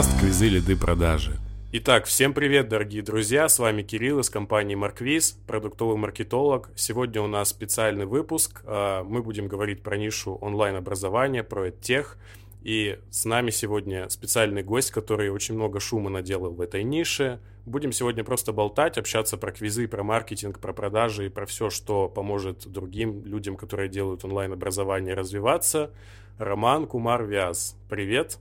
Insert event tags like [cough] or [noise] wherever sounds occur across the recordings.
Подкаст «Квизы, лиды, продажи». Итак, всем привет, дорогие друзья! С вами Кирилл из компании Марквиз, продуктовый маркетолог. Сегодня у нас специальный выпуск. А, мы будем говорить про нишу онлайн-образования, про тех. И с нами сегодня специальный гость, который очень много шума наделал в этой нише. Будем сегодня просто болтать, общаться про квизы, про маркетинг, про продажи и про все, что поможет другим людям, которые делают онлайн-образование, развиваться. Роман Кумар Вяз, привет!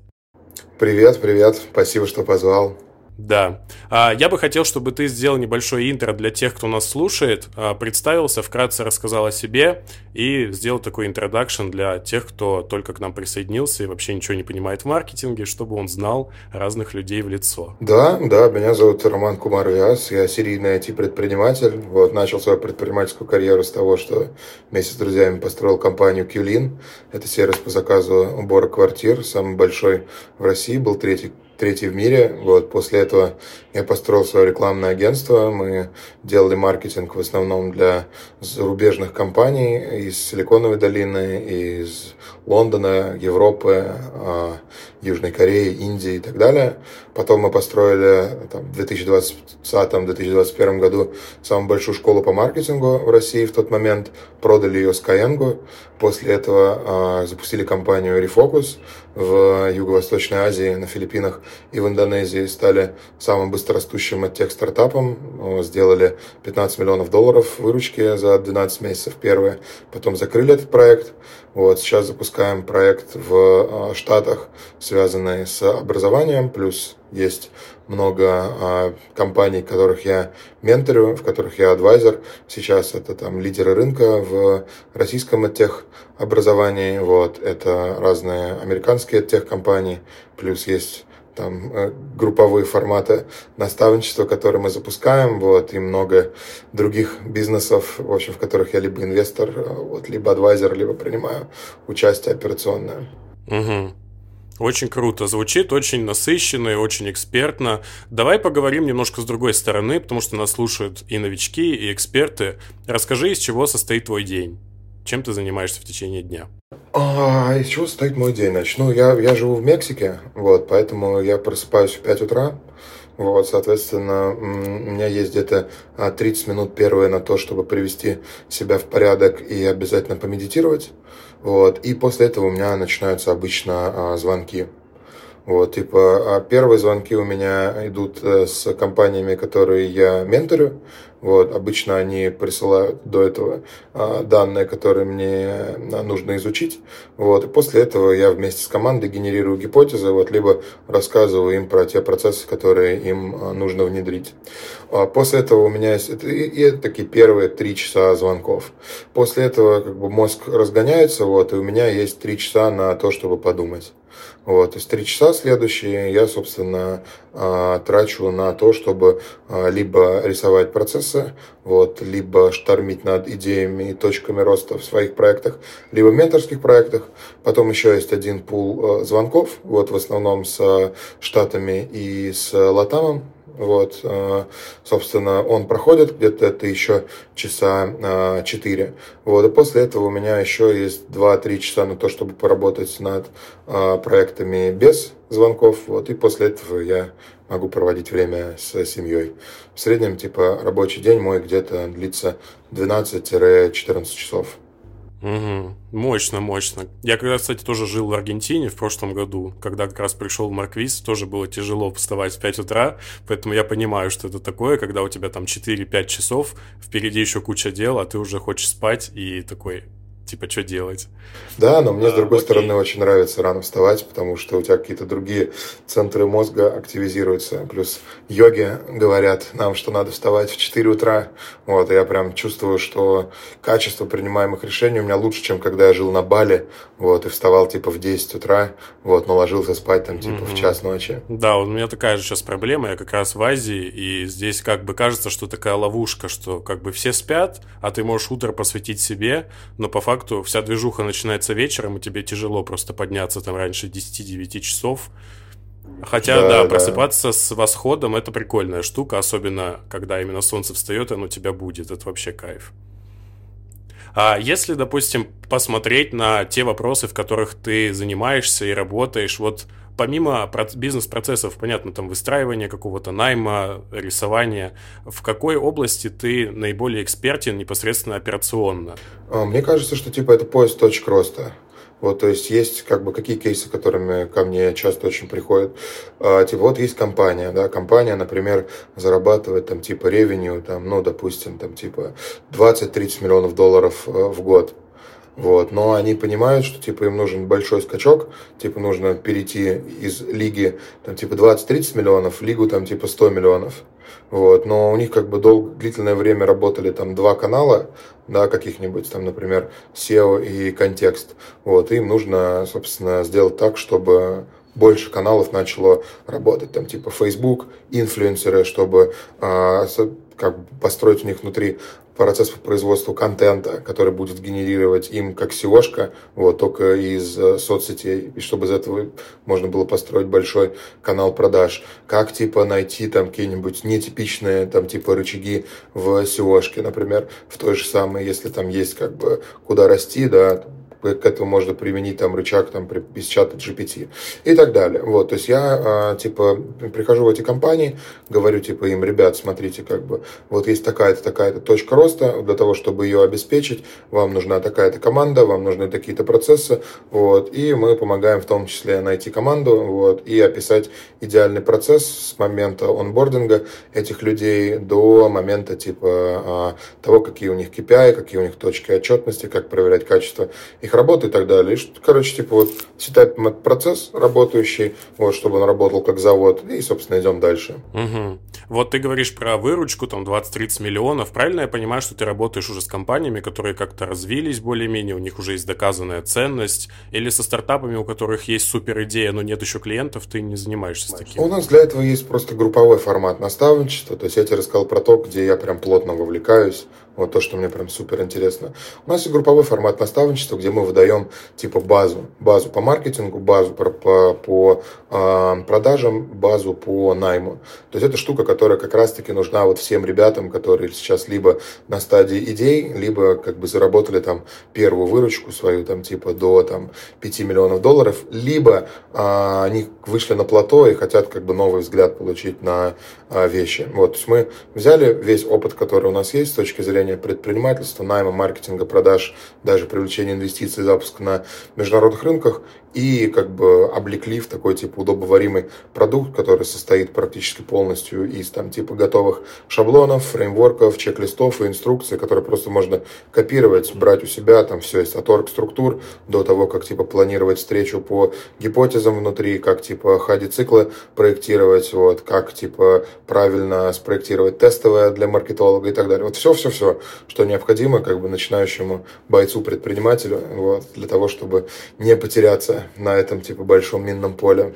Привет, привет, спасибо, что позвал. Да. А, я бы хотел, чтобы ты сделал небольшое интро для тех, кто нас слушает, а, представился, вкратце рассказал о себе и сделал такой интродакшн для тех, кто только к нам присоединился и вообще ничего не понимает в маркетинге, чтобы он знал разных людей в лицо. Да, да, меня зовут Роман Кумар Вяз, я серийный IT-предприниматель. Вот, начал свою предпринимательскую карьеру с того, что вместе с друзьями построил компанию Qlin. Это сервис по заказу убора квартир, самый большой в России, был третий третий в мире. Вот, после этого я построил свое рекламное агентство. Мы делали маркетинг в основном для зарубежных компаний из Силиконовой долины, из Лондона, Европы, а, Южной Кореи, Индии и так далее. Потом мы построили там, в 2020-2021 году самую большую школу по маркетингу в России в тот момент. Продали ее Skyeng. После этого э, запустили компанию Refocus в Юго-Восточной Азии, на Филиппинах и в Индонезии. Стали самым быстрорастущим от тех стартапом. Сделали 15 миллионов долларов выручки за 12 месяцев первые. Потом закрыли этот проект. Вот, сейчас запускаем проект в э, Штатах, связанный с образованием, плюс есть много э, компаний, которых я менторю, в которых я адвайзер. Сейчас это там лидеры рынка в российском тех образовании. Вот, это разные американские тех компании, плюс есть там э, групповые форматы наставничества, которые мы запускаем, вот, и много других бизнесов, в общем, в которых я либо инвестор, э, вот, либо адвайзер, либо принимаю участие операционное. Угу. Очень круто звучит, очень насыщенно и очень экспертно. Давай поговорим немножко с другой стороны, потому что нас слушают и новички, и эксперты. Расскажи, из чего состоит твой день? Чем ты занимаешься в течение дня? А, из чего состоит мой день? Начну. Я, я живу в Мексике, вот, поэтому я просыпаюсь в 5 утра. Вот, соответственно, у меня есть где-то 30 а, минут первые на то, чтобы привести себя в порядок и обязательно помедитировать. Вот, и после этого у меня начинаются обычно а, звонки. Вот, типа, а первые звонки у меня идут э, с компаниями, которые я менторю. Вот, обычно они присылают до этого а, данные, которые мне а, нужно изучить. Вот, и после этого я вместе с командой генерирую гипотезы, вот, либо рассказываю им про те процессы, которые им а, нужно внедрить. А после этого у меня есть и, и это такие первые три часа звонков. После этого как бы мозг разгоняется, вот, и у меня есть три часа на то, чтобы подумать. Вот, то есть три часа следующие я, собственно, а, трачу на то, чтобы а, либо рисовать процессы, вот, либо штормить над идеями и точками роста в своих проектах, либо менторских проектах. Потом еще есть один пул а, звонков, вот, в основном с Штатами и с Латамом, вот, э, собственно, он проходит где-то это еще часа 4. Э, вот, и после этого у меня еще есть 2-3 часа на то, чтобы поработать над э, проектами без звонков. Вот, и после этого я могу проводить время с семьей. В среднем, типа, рабочий день мой где-то длится 12-14 часов. Угу. Мощно, мощно. Я когда, кстати, тоже жил в Аргентине в прошлом году, когда как раз пришел Марквиз, тоже было тяжело вставать в 5 утра, поэтому я понимаю, что это такое, когда у тебя там 4-5 часов, впереди еще куча дел, а ты уже хочешь спать и такой, типа, что делать. Да, но мне, а, с другой окей. стороны, очень нравится рано вставать, потому что у тебя какие-то другие центры мозга активизируются. Плюс йоги говорят нам, что надо вставать в 4 утра. Вот, и я прям чувствую, что качество принимаемых решений у меня лучше, чем когда я жил на Бали, вот, и вставал, типа, в 10 утра, вот, но ложился спать, там, типа, mm-hmm. в час ночи. Да, у меня такая же сейчас проблема, я как раз в Азии, и здесь как бы кажется, что такая ловушка, что как бы все спят, а ты можешь утро посвятить себе, но по факту факту вся движуха начинается вечером, и тебе тяжело просто подняться там раньше 10-9 часов. Хотя, да, да, да, просыпаться с восходом это прикольная штука, особенно когда именно солнце встает, оно тебя будет. Это вообще кайф. А если, допустим, посмотреть на те вопросы, в которых ты занимаешься и работаешь, вот помимо бизнес-процессов, понятно, там выстраивания какого-то найма, рисования, в какой области ты наиболее экспертен непосредственно операционно? А, мне кажется, что типа это поиск точек роста. Вот, то есть есть как бы какие кейсы, которыми ко мне часто очень приходят. А, типа вот есть компания, да, компания, например, зарабатывает там типа ревеню, там, ну, допустим, там типа 20-30 миллионов долларов э, в год. Вот. Но они понимают, что типа им нужен большой скачок, типа нужно перейти из лиги там типа 20-30 миллионов в лигу там типа 100 миллионов. Вот. Но у них как бы долго, длительное время работали там два канала, да, каких-нибудь там, например, SEO и контекст. Вот. Им нужно, собственно, сделать так, чтобы больше каналов начало работать, там типа Facebook, инфлюенсеры, чтобы а, как бы построить у них внутри процесс по производству контента, который будет генерировать им как SEOшка, вот, только из э, соцсетей, и чтобы из этого можно было построить большой канал продаж. Как, типа, найти там какие-нибудь нетипичные, там, типа, рычаги в SEOшке, например, в той же самой, если там есть, как бы, куда расти, да, к этому можно применить там рычаг там, из чата GPT и так далее. Вот, то есть я а, типа прихожу в эти компании, говорю типа им, ребят, смотрите, как бы вот есть такая-то, такая-то точка роста, для того, чтобы ее обеспечить, вам нужна такая-то команда, вам нужны такие-то процессы, вот, и мы помогаем в том числе найти команду, вот, и описать идеальный процесс с момента онбординга этих людей до момента типа а, того, какие у них KPI, какие у них точки отчетности, как проверять качество их их работы и так далее. И, короче, типа вот считать процесс работающий, вот, чтобы он работал как завод, и, собственно, идем дальше. Угу. Вот ты говоришь про выручку, там, 20-30 миллионов. Правильно я понимаю, что ты работаешь уже с компаниями, которые как-то развились более-менее, у них уже есть доказанная ценность, или со стартапами, у которых есть супер идея, но нет еще клиентов, ты не занимаешься таким? У нас для этого есть просто групповой формат наставничества, то есть я тебе рассказал про то, где я прям плотно вовлекаюсь, вот то, что мне прям супер интересно. У нас есть групповой формат наставничества, где мы выдаем типа базу. Базу по маркетингу, базу по, по, по э, продажам, базу по найму. То есть это штука, которая как раз-таки нужна вот всем ребятам, которые сейчас либо на стадии идей, либо как бы заработали там первую выручку свою там типа до там 5 миллионов долларов, либо э, они вышли на плато и хотят как бы новый взгляд получить на э, вещи. Вот, то есть мы взяли весь опыт, который у нас есть с точки зрения ведения предпринимательства, найма, маркетинга, продаж, даже привлечения инвестиций, запуска на международных рынках и как бы облекли в такой типа удобоваримый продукт, который состоит практически полностью из там типа готовых шаблонов, фреймворков, чек-листов и инструкций, которые просто можно копировать, брать у себя, там все есть от орг-структур до того, как типа планировать встречу по гипотезам внутри, как типа хади-циклы проектировать, вот, как типа правильно спроектировать тестовое для маркетолога и так далее. Вот все-все-все, что необходимо как бы начинающему бойцу-предпринимателю, вот, для того, чтобы не потеряться на этом типа большом минном поле.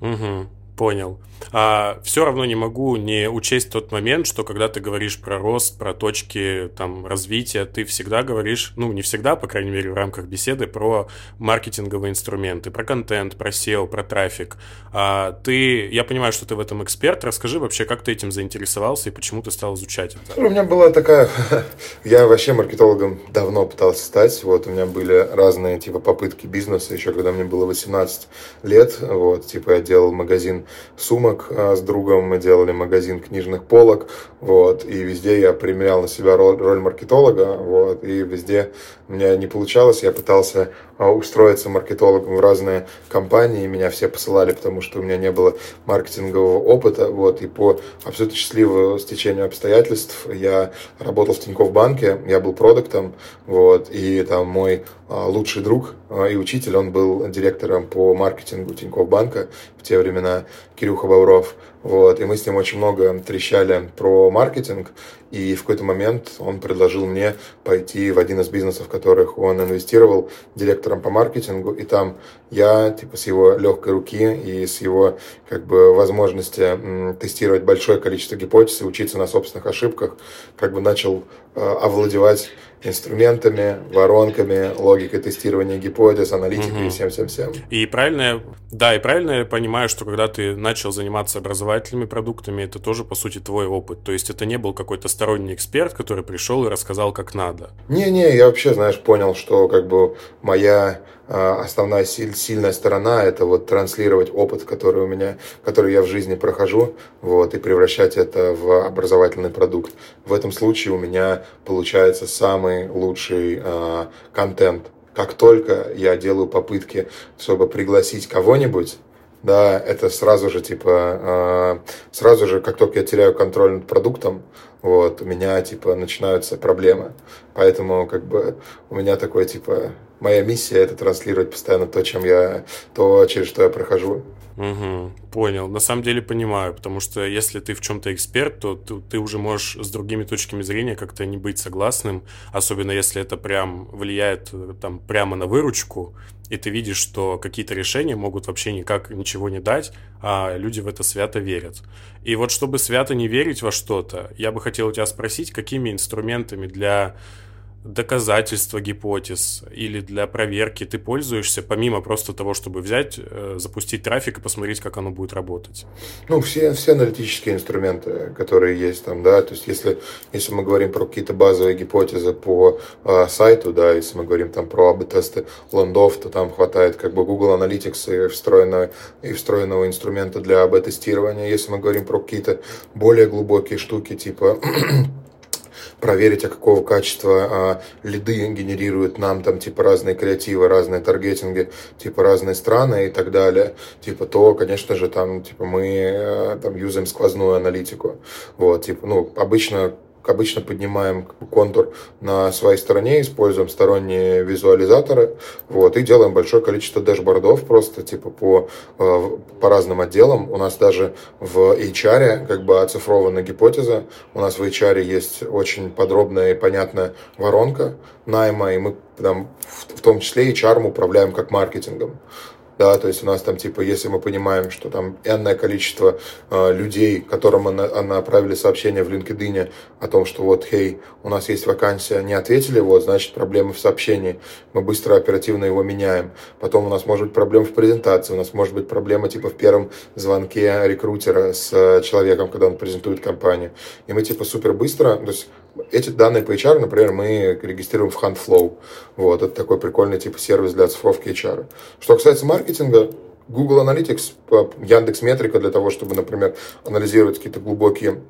Угу, понял а, все равно не могу не учесть тот момент, что когда ты говоришь про рост, про точки там, развития, ты всегда говоришь, ну, не всегда, по крайней мере, в рамках беседы, про маркетинговые инструменты, про контент, про SEO, про трафик. А, ты, я понимаю, что ты в этом эксперт. Расскажи вообще, как ты этим заинтересовался и почему ты стал изучать это? У меня была такая... [laughs] я вообще маркетологом давно пытался стать. Вот, у меня были разные типа попытки бизнеса, еще когда мне было 18 лет. Вот, типа я делал магазин сумок, сумок а, с другом, мы делали магазин книжных полок, вот, и везде я примерял на себя роль, роль маркетолога, вот, и везде у меня не получалось, я пытался устроиться маркетологом в разные компании, меня все посылали, потому что у меня не было маркетингового опыта, вот, и по абсолютно счастливому стечению обстоятельств я работал в Тинькофф банке, я был продуктом, вот, и там мой а, лучший друг и учитель, он был директором по маркетингу Тинькофф банка в те времена, Кирюха Бавров, вот, и мы с ним очень много трещали про маркетинг, и в какой-то момент он предложил мне пойти в один из бизнесов, в которых он инвестировал, директором по маркетингу, и там я, типа, с его легкой руки и с его, как бы, возможности тестировать большое количество гипотез и учиться на собственных ошибках, как бы начал э, овладевать инструментами, воронками, логикой тестирования гипотез, аналитикой угу. и всем-всем-всем. И правильно, да, и правильно я понимаю, что когда ты начал заниматься образовательными продуктами, это тоже, по сути, твой опыт. То есть это не был какой-то сторонний эксперт, который пришел и рассказал, как надо. Не-не, я вообще, знаешь, понял, что как бы моя основная сильная сторона это вот транслировать опыт, который у меня, который я в жизни прохожу, вот, и превращать это в образовательный продукт. В этом случае у меня получается самый лучший э, контент. Как только я делаю попытки, чтобы пригласить кого-нибудь, да, это сразу же типа, э, сразу же, как только я теряю контроль над продуктом, вот, у меня типа начинаются проблемы. Поэтому как бы у меня такой типа моя миссия это транслировать постоянно то, чем я, то, через что я прохожу. Угу, понял. На самом деле понимаю, потому что если ты в чем-то эксперт, то ты, ты уже можешь с другими точками зрения как-то не быть согласным, особенно если это прям влияет там прямо на выручку, и ты видишь, что какие-то решения могут вообще никак ничего не дать, а люди в это свято верят. И вот чтобы свято не верить во что-то, я бы хотел у тебя спросить, какими инструментами для доказательства гипотез или для проверки ты пользуешься, помимо просто того, чтобы взять, э, запустить трафик и посмотреть, как оно будет работать? Ну, все, все аналитические инструменты, которые есть там, да, то есть если, если мы говорим про какие-то базовые гипотезы по э, сайту, да, если мы говорим там про АБ-тесты лендов, то там хватает как бы Google Analytics и встроенного, и встроенного инструмента для АБ-тестирования. Если мы говорим про какие-то более глубокие штуки, типа проверить, а какого качества а, лиды генерируют нам там типа разные креативы, разные таргетинги, типа разные страны и так далее, типа то, конечно же, там типа мы а, там юзаем сквозную аналитику, вот, типа, ну, обычно обычно поднимаем контур на своей стороне, используем сторонние визуализаторы, вот, и делаем большое количество дэшбордов просто, типа, по, э, по разным отделам. У нас даже в HR как бы оцифрована гипотеза. У нас в HR есть очень подробная и понятная воронка найма, и мы там, в том числе HR мы управляем как маркетингом да, то есть у нас там, типа, если мы понимаем, что там энное количество э, людей, которым мы на, направили сообщение в LinkedIn о том, что вот, хей, у нас есть вакансия, не ответили, вот, значит, проблемы в сообщении, мы быстро, оперативно его меняем. Потом у нас может быть проблема в презентации, у нас может быть проблема, типа, в первом звонке рекрутера с э, человеком, когда он презентует компанию. И мы, типа, супер быстро, то есть эти данные по HR, например, мы регистрируем в HandFlow. Вот, это такой прикольный типа сервис для оцифровки HR. Что касается маркетинга, Google Analytics, Яндекс Метрика для того, чтобы, например, анализировать какие-то глубокие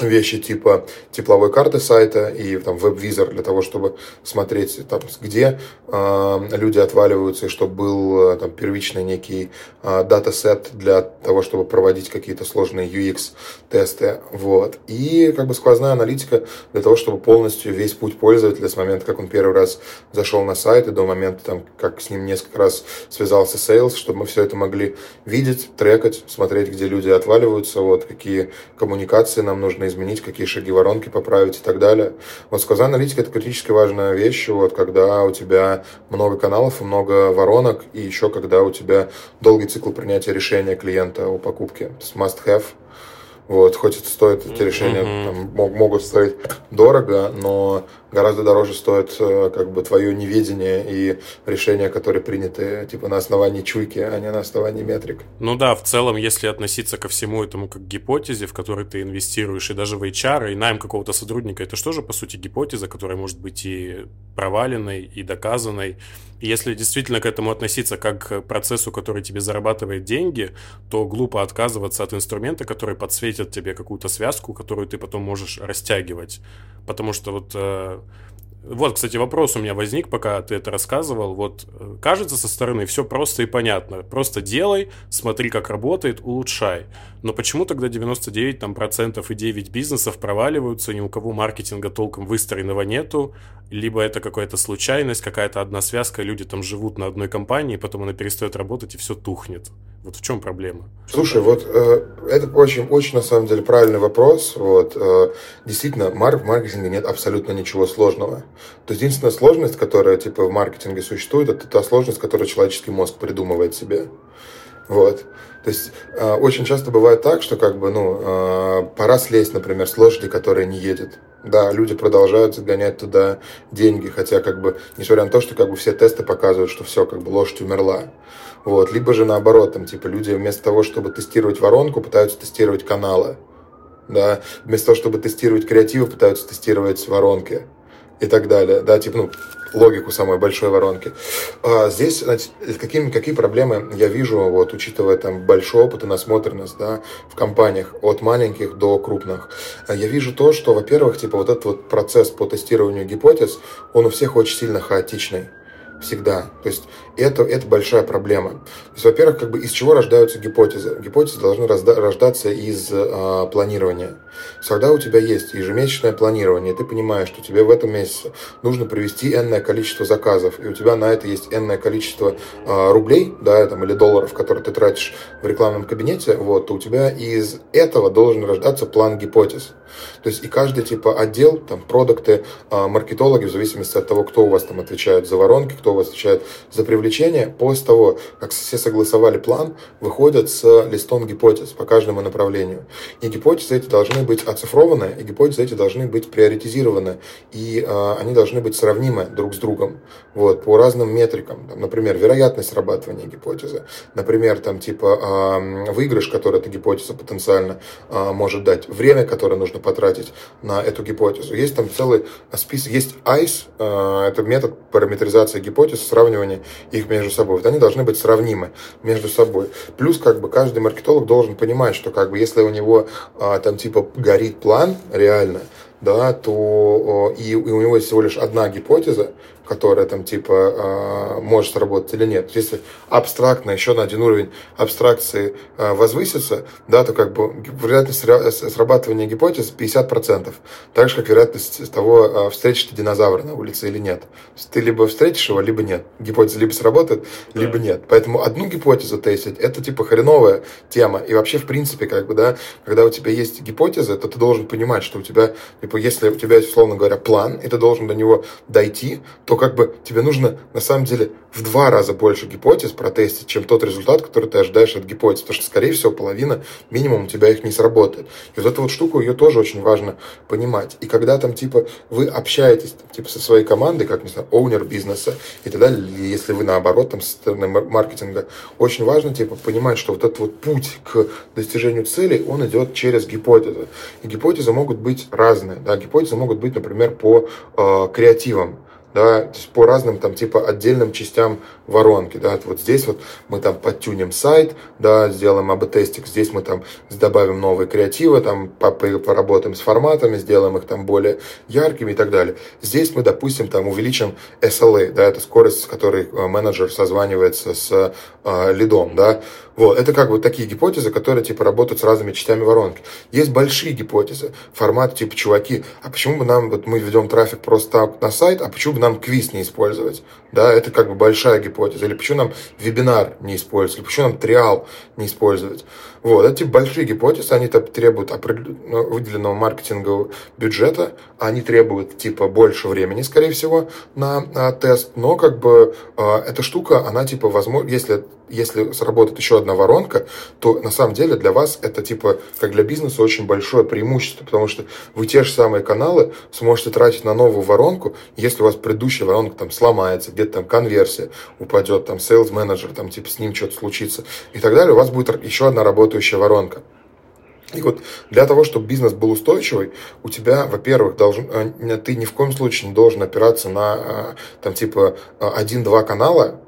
вещи типа тепловой карты сайта и там веб-визор для того, чтобы смотреть там, где э, люди отваливаются, и чтобы был э, там первичный некий э, датасет для того, чтобы проводить какие-то сложные UX-тесты. Вот. И как бы сквозная аналитика для того, чтобы полностью весь путь пользователя с момента, как он первый раз зашел на сайт и до момента, там, как с ним несколько раз связался sales, чтобы мы все это могли видеть, трекать, смотреть, где люди отваливаются, вот, какие коммуникации нам нужны нужно изменить, какие шаги воронки поправить и так далее. Вот сквозная аналитика это критически важная вещь, вот когда у тебя много каналов и много воронок, и еще когда у тебя долгий цикл принятия решения клиента о покупке. То есть must have вот, хоть это стоит, эти решения mm-hmm. там, могут стоить дорого, но гораздо дороже стоит э, как бы твое неведение и решения, которые приняты типа на основании чуйки, а не на основании метрик. Ну да, в целом, если относиться ко всему этому как к гипотезе, в которой ты инвестируешь, и даже в HR, и найм какого-то сотрудника, это же, по сути, гипотеза, которая может быть и проваленной, и доказанной. И если действительно к этому относиться как к процессу, который тебе зарабатывает деньги, то глупо отказываться от инструмента, который подсветит тебе какую-то связку, которую ты потом можешь растягивать. Потому что вот э, вот, кстати, вопрос у меня возник, пока ты это рассказывал. Вот э, кажется со стороны все просто и понятно. Просто делай, смотри, как работает, улучшай. Но почему тогда 99 там, процентов и 9 бизнесов проваливаются, ни у кого маркетинга толком выстроенного нету, либо это какая-то случайность, какая-то одна связка, люди там живут на одной компании, потом она перестает работать и все тухнет. Вот в чем проблема? Слушай, вот э, это очень, очень на самом деле правильный вопрос. Вот, э, действительно, мар- в маркетинге нет абсолютно ничего сложного. То есть единственная сложность, которая типа в маркетинге существует, это та сложность, которую человеческий мозг придумывает себе. Вот. То есть э, очень часто бывает так, что как бы, ну, э, пора слезть, например, с лошади, которая не едет. Да, люди продолжают загонять туда деньги, хотя как бы, несмотря на то, что как бы все тесты показывают, что все, как бы лошадь умерла. Вот. Либо же наоборот, там, типа, люди вместо того, чтобы тестировать воронку, пытаются тестировать каналы. Да, вместо того, чтобы тестировать креативы, пытаются тестировать воронки и так далее. Да, типа, ну, логику самой большой воронки. А здесь, значит, какие, какие проблемы я вижу, вот, учитывая там большой опыт и насмотренность, да, в компаниях от маленьких до крупных. Я вижу то, что, во-первых, типа, вот этот вот процесс по тестированию гипотез, он у всех очень сильно хаотичный всегда. То есть это, это большая проблема. То есть, во-первых, как бы из чего рождаются гипотезы? Гипотезы должны рождаться из э, планирования. Когда у тебя есть ежемесячное планирование, ты понимаешь, что тебе в этом месяце нужно провести энное количество заказов, и у тебя на это есть энное количество э, рублей, да, там, или долларов, которые ты тратишь в рекламном кабинете, вот, то у тебя из этого должен рождаться план гипотез. То есть и каждый типа отдел, там, продукты, э, маркетологи, в зависимости от того, кто у вас там отвечает за воронки, кто у вас отвечает за привлечение привлечения после того, как все согласовали план, выходят с листом гипотез по каждому направлению. И гипотезы эти должны быть оцифрованы, и гипотезы эти должны быть приоритизированы, и э, они должны быть сравнимы друг с другом вот, по разным метрикам. Там, например, вероятность срабатывания гипотезы, например, там, типа э, выигрыш, который эта гипотеза потенциально э, может дать, время, которое нужно потратить на эту гипотезу. Есть там целый список, есть ICE, э, это метод параметризации гипотез, сравнивания их между собой. Вот они должны быть сравнимы между собой. Плюс как бы каждый маркетолог должен понимать, что как бы если у него а, там типа горит план реально, да, то и, и у него есть всего лишь одна гипотеза, которая там типа а, может сработать или нет. Если абстрактно еще на один уровень абстракции а, возвысится, да, то как бы вероятность срабатывания гипотез 50%. Так же, как вероятность того, а, встретишь ты динозавра на улице или нет. Ты либо встретишь его, либо нет. Гипотеза либо сработает, да. либо нет. Поэтому одну гипотезу тестить, это типа хреновая тема. И вообще, в принципе, как бы, да, когда у тебя есть гипотеза, то ты должен понимать, что у тебя, типа, если у тебя есть, условно говоря, план, и ты должен до него дойти, то то как бы тебе нужно на самом деле в два раза больше гипотез протестить, чем тот результат, который ты ожидаешь от гипотез. Потому что, скорее всего, половина минимум у тебя их не сработает. И вот эту вот штуку, ее тоже очень важно понимать. И когда там, типа, вы общаетесь, типа, со своей командой, как, не знаю, оунер бизнеса и так далее, или если вы, наоборот, там, со стороны маркетинга, очень важно, типа, понимать, что вот этот вот путь к достижению целей, он идет через гипотезы. И гипотезы могут быть разные, да, гипотезы могут быть, например, по э, креативам, да, по разным там типа отдельным частям воронки, да, вот здесь вот мы там подтюнем сайт, да, сделаем АБ-тестик, здесь мы там добавим новые креативы, там поработаем с форматами, сделаем их там более яркими и так далее. Здесь мы, допустим, там увеличим SLA, да, это скорость, с которой э, менеджер созванивается с э, лидом, да, вот, это как бы такие гипотезы, которые типа работают с разными частями воронки. Есть большие гипотезы, формат типа, чуваки, а почему бы нам, вот мы ведем трафик просто на сайт, а почему бы нам квиз не использовать? Да, это как бы большая гипотеза. Или почему нам вебинар не использовать? Или почему нам триал не использовать? Вот, эти большие гипотезы, они требуют ну, выделенного маркетингового бюджета, они требуют типа больше времени, скорее всего, на, на тест, но как бы э, эта штука, она типа возможно, если если сработает еще одна воронка, то на самом деле для вас это типа как для бизнеса очень большое преимущество, потому что вы те же самые каналы сможете тратить на новую воронку, если у вас предыдущая воронка там сломается, где-то там конверсия упадет, там sales менеджер там типа с ним что-то случится и так далее, у вас будет еще одна работающая воронка. И вот для того, чтобы бизнес был устойчивый, у тебя, во-первых, должен, э, ты ни в коем случае не должен опираться на э, там типа один-два канала,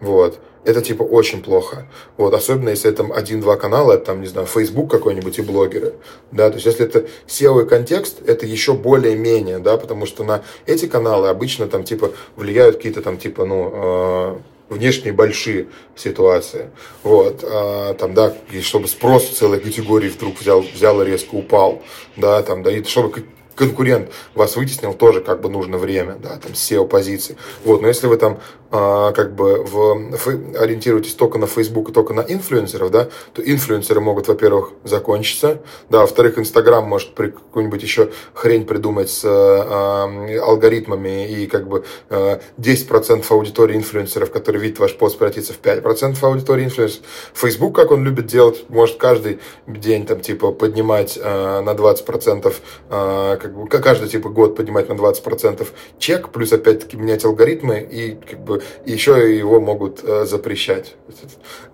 вот, это типа очень плохо. Вот, особенно если там один-два канала, там, не знаю, Facebook какой-нибудь и блогеры. Да, то есть если это SEO и контекст, это еще более-менее, да, потому что на эти каналы обычно там типа влияют какие-то там типа, ну, э, внешние большие ситуации. Вот, а, там, да, и чтобы спрос целой категории вдруг взял, взял и резко упал, да, там, да, и чтобы конкурент вас вытеснил, тоже как бы нужно время, да, там, SEO позиции. Вот, но если вы там как бы в, ориентируетесь только на Facebook и только на инфлюенсеров, да, то инфлюенсеры могут, во-первых, закончиться, да, во-вторых, Инстаграм может при какую-нибудь еще хрень придумать с э, алгоритмами и как бы э, 10% аудитории инфлюенсеров, которые видят ваш пост, превратится в 5% аудитории инфлюенсеров. Facebook, как он любит делать, может каждый день там типа поднимать э, на 20%, э, как бы каждый типа год поднимать на 20% чек, плюс опять-таки менять алгоритмы и как бы еще его могут э, запрещать.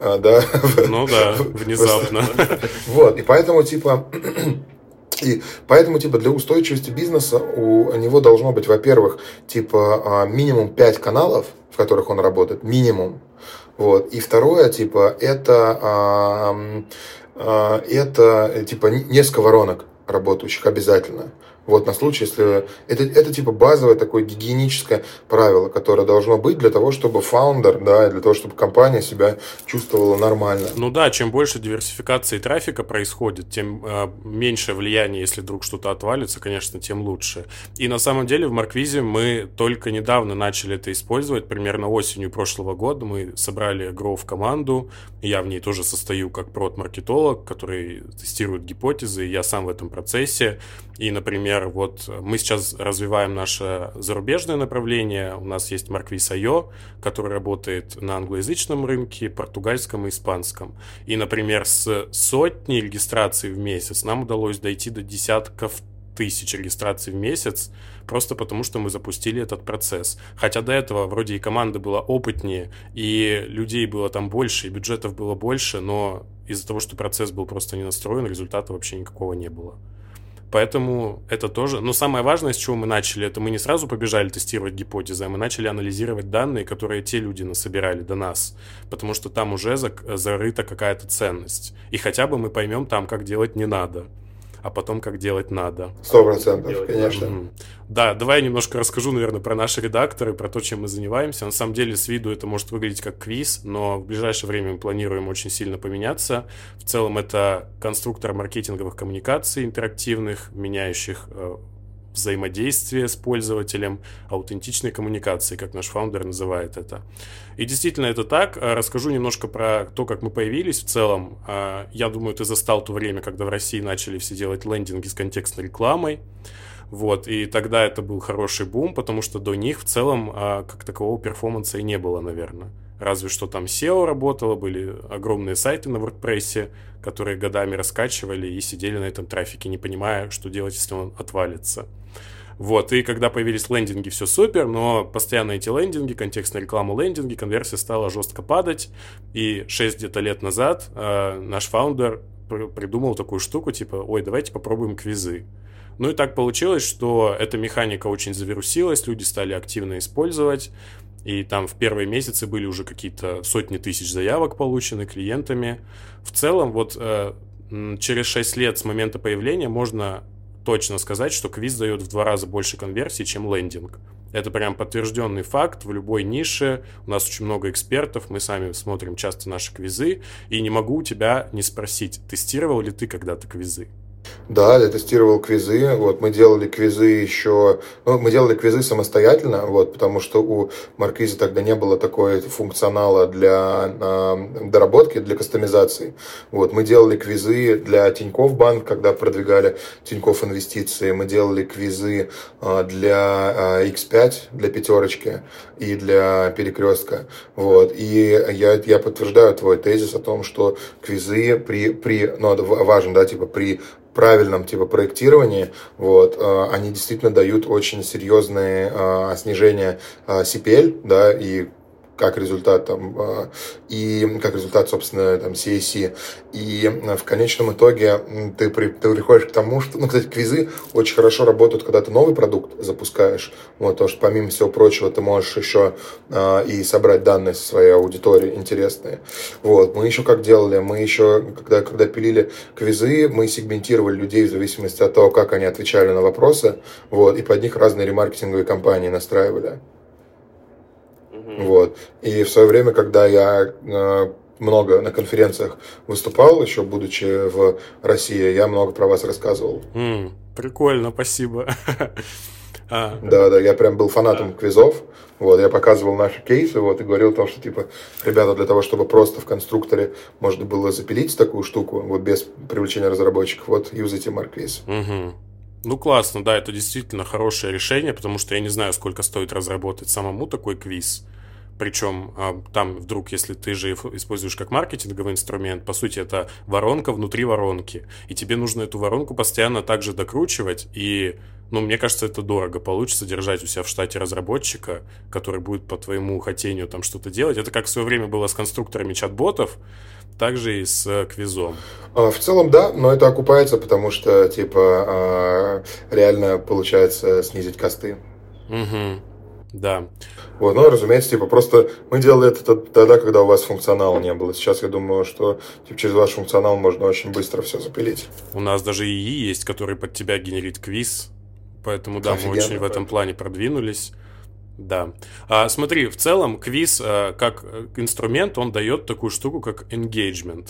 Э, да? Ну да, внезапно. Вот, и поэтому, типа, и поэтому, типа, для устойчивости бизнеса у него должно быть, во-первых, типа, а, минимум 5 каналов, в которых он работает, минимум. Вот. И второе, типа, это, а, а, это, типа, несколько воронок работающих обязательно. Вот на случай, если это, это типа базовое такое гигиеническое правило, которое должно быть для того, чтобы фаундер, да, для того, чтобы компания себя чувствовала нормально. Ну да, чем больше диверсификации трафика происходит, тем э, меньше влияние, если вдруг что-то отвалится, конечно, тем лучше. И на самом деле в Марквизе мы только недавно начали это использовать, примерно осенью прошлого года мы собрали Growth команду, я в ней тоже состою как прод-маркетолог, который тестирует гипотезы, я сам в этом процессе, и, например, вот мы сейчас развиваем наше зарубежное направление. У нас есть Marquis.io, который работает на англоязычном рынке, португальском и испанском. И, например, с сотни регистраций в месяц нам удалось дойти до десятков тысяч регистраций в месяц, просто потому что мы запустили этот процесс. Хотя до этого вроде и команда была опытнее, и людей было там больше, и бюджетов было больше, но из-за того, что процесс был просто не настроен, результата вообще никакого не было. Поэтому это тоже... Но самое важное, с чего мы начали, это мы не сразу побежали тестировать гипотезы, а мы начали анализировать данные, которые те люди насобирали до нас. Потому что там уже зарыта какая-то ценность. И хотя бы мы поймем там, как делать не надо а потом как делать надо. Сто процентов, конечно. Mm-hmm. Да, давай я немножко расскажу, наверное, про наши редакторы, про то, чем мы занимаемся. На самом деле, с виду это может выглядеть как квиз, но в ближайшее время мы планируем очень сильно поменяться. В целом, это конструктор маркетинговых коммуникаций интерактивных, меняющих взаимодействие с пользователем, аутентичной коммуникации, как наш фаундер называет это. И действительно это так. А, расскажу немножко про то, как мы появились в целом. А, я думаю, ты застал то время, когда в России начали все делать лендинги с контекстной рекламой. Вот, и тогда это был хороший бум, потому что до них в целом а, как такового перформанса и не было, наверное. Разве что там SEO работало, были огромные сайты на WordPress, которые годами раскачивали и сидели на этом трафике, не понимая, что делать, если он отвалится. Вот, и когда появились лендинги, все супер, но постоянно эти лендинги, контекстная реклама лендинги, конверсия стала жестко падать, и 6 где-то лет назад э, наш фаундер придумал такую штуку, типа, ой, давайте попробуем квизы. Ну и так получилось, что эта механика очень завирусилась, люди стали активно использовать, и там в первые месяцы были уже какие-то сотни тысяч заявок получены клиентами. В целом, вот э, через 6 лет с момента появления можно точно сказать, что квиз дает в два раза больше конверсий, чем лендинг. Это прям подтвержденный факт в любой нише. У нас очень много экспертов, мы сами смотрим часто наши квизы. И не могу у тебя не спросить, тестировал ли ты когда-то квизы? Да, я тестировал квизы. Вот мы делали квизы еще, ну, мы делали квизы самостоятельно, вот, потому что у Маркиза тогда не было такой функционала для э, доработки, для кастомизации. Вот, мы делали квизы для Тиньков Банк, когда продвигали Тиньков Инвестиции. Мы делали квизы э, для э, X5, для пятерочки и для перекрестка. Вот, и я, я подтверждаю твой тезис о том, что квизы при, при ну, важно, да, типа при правильном типа проектировании, вот, э, они действительно дают очень серьезные э, снижения э, CPL, да, и как результат там, а, и как результат, собственно, там, CAC. И в конечном итоге ты, при, ты приходишь к тому, что, ну, кстати, квизы очень хорошо работают, когда ты новый продукт запускаешь, вот, потому что помимо всего прочего ты можешь еще э, и собрать данные со своей аудитории интересные. Вот, мы еще как делали, мы еще, когда, когда пилили квизы, мы сегментировали людей в зависимости от того, как они отвечали на вопросы, вот, и под них разные ремаркетинговые кампании настраивали. Вот. И в свое время, когда я э, много на конференциях выступал, еще будучи в России, я много про вас рассказывал. Mm, прикольно, спасибо. [laughs] А. Да, да, я прям был фанатом а. квизов. Вот, я показывал наши кейсы, вот, и говорил о том, что, типа, ребята, для того, чтобы просто в конструкторе можно было запилить такую штуку, вот, без привлечения разработчиков, вот, юзайте Markquiz. Угу. Ну, классно, да, это действительно хорошее решение, потому что я не знаю, сколько стоит разработать самому такой квиз. Причем а, там вдруг, если ты же используешь как маркетинговый инструмент, по сути, это воронка внутри воронки. И тебе нужно эту воронку постоянно также докручивать. И, ну, мне кажется, это дорого получится держать у себя в штате разработчика, который будет по твоему хотению там что-то делать. Это как в свое время было с конструкторами чат-ботов также и с э, квизом. А, в целом, да, но это окупается, потому что, типа, а, реально получается снизить косты. Угу. Да. Вот, но, разумеется, типа, просто мы делали это тогда, когда у вас функционала не было. Сейчас я думаю, что типа, через ваш функционал можно очень быстро все запилить. У нас даже ИИ есть, который под тебя генерит квиз. Поэтому, да, Офигенно, мы очень в этом плане продвинулись. Да. А, смотри, в целом квиз а, как инструмент, он дает такую штуку, как engagement.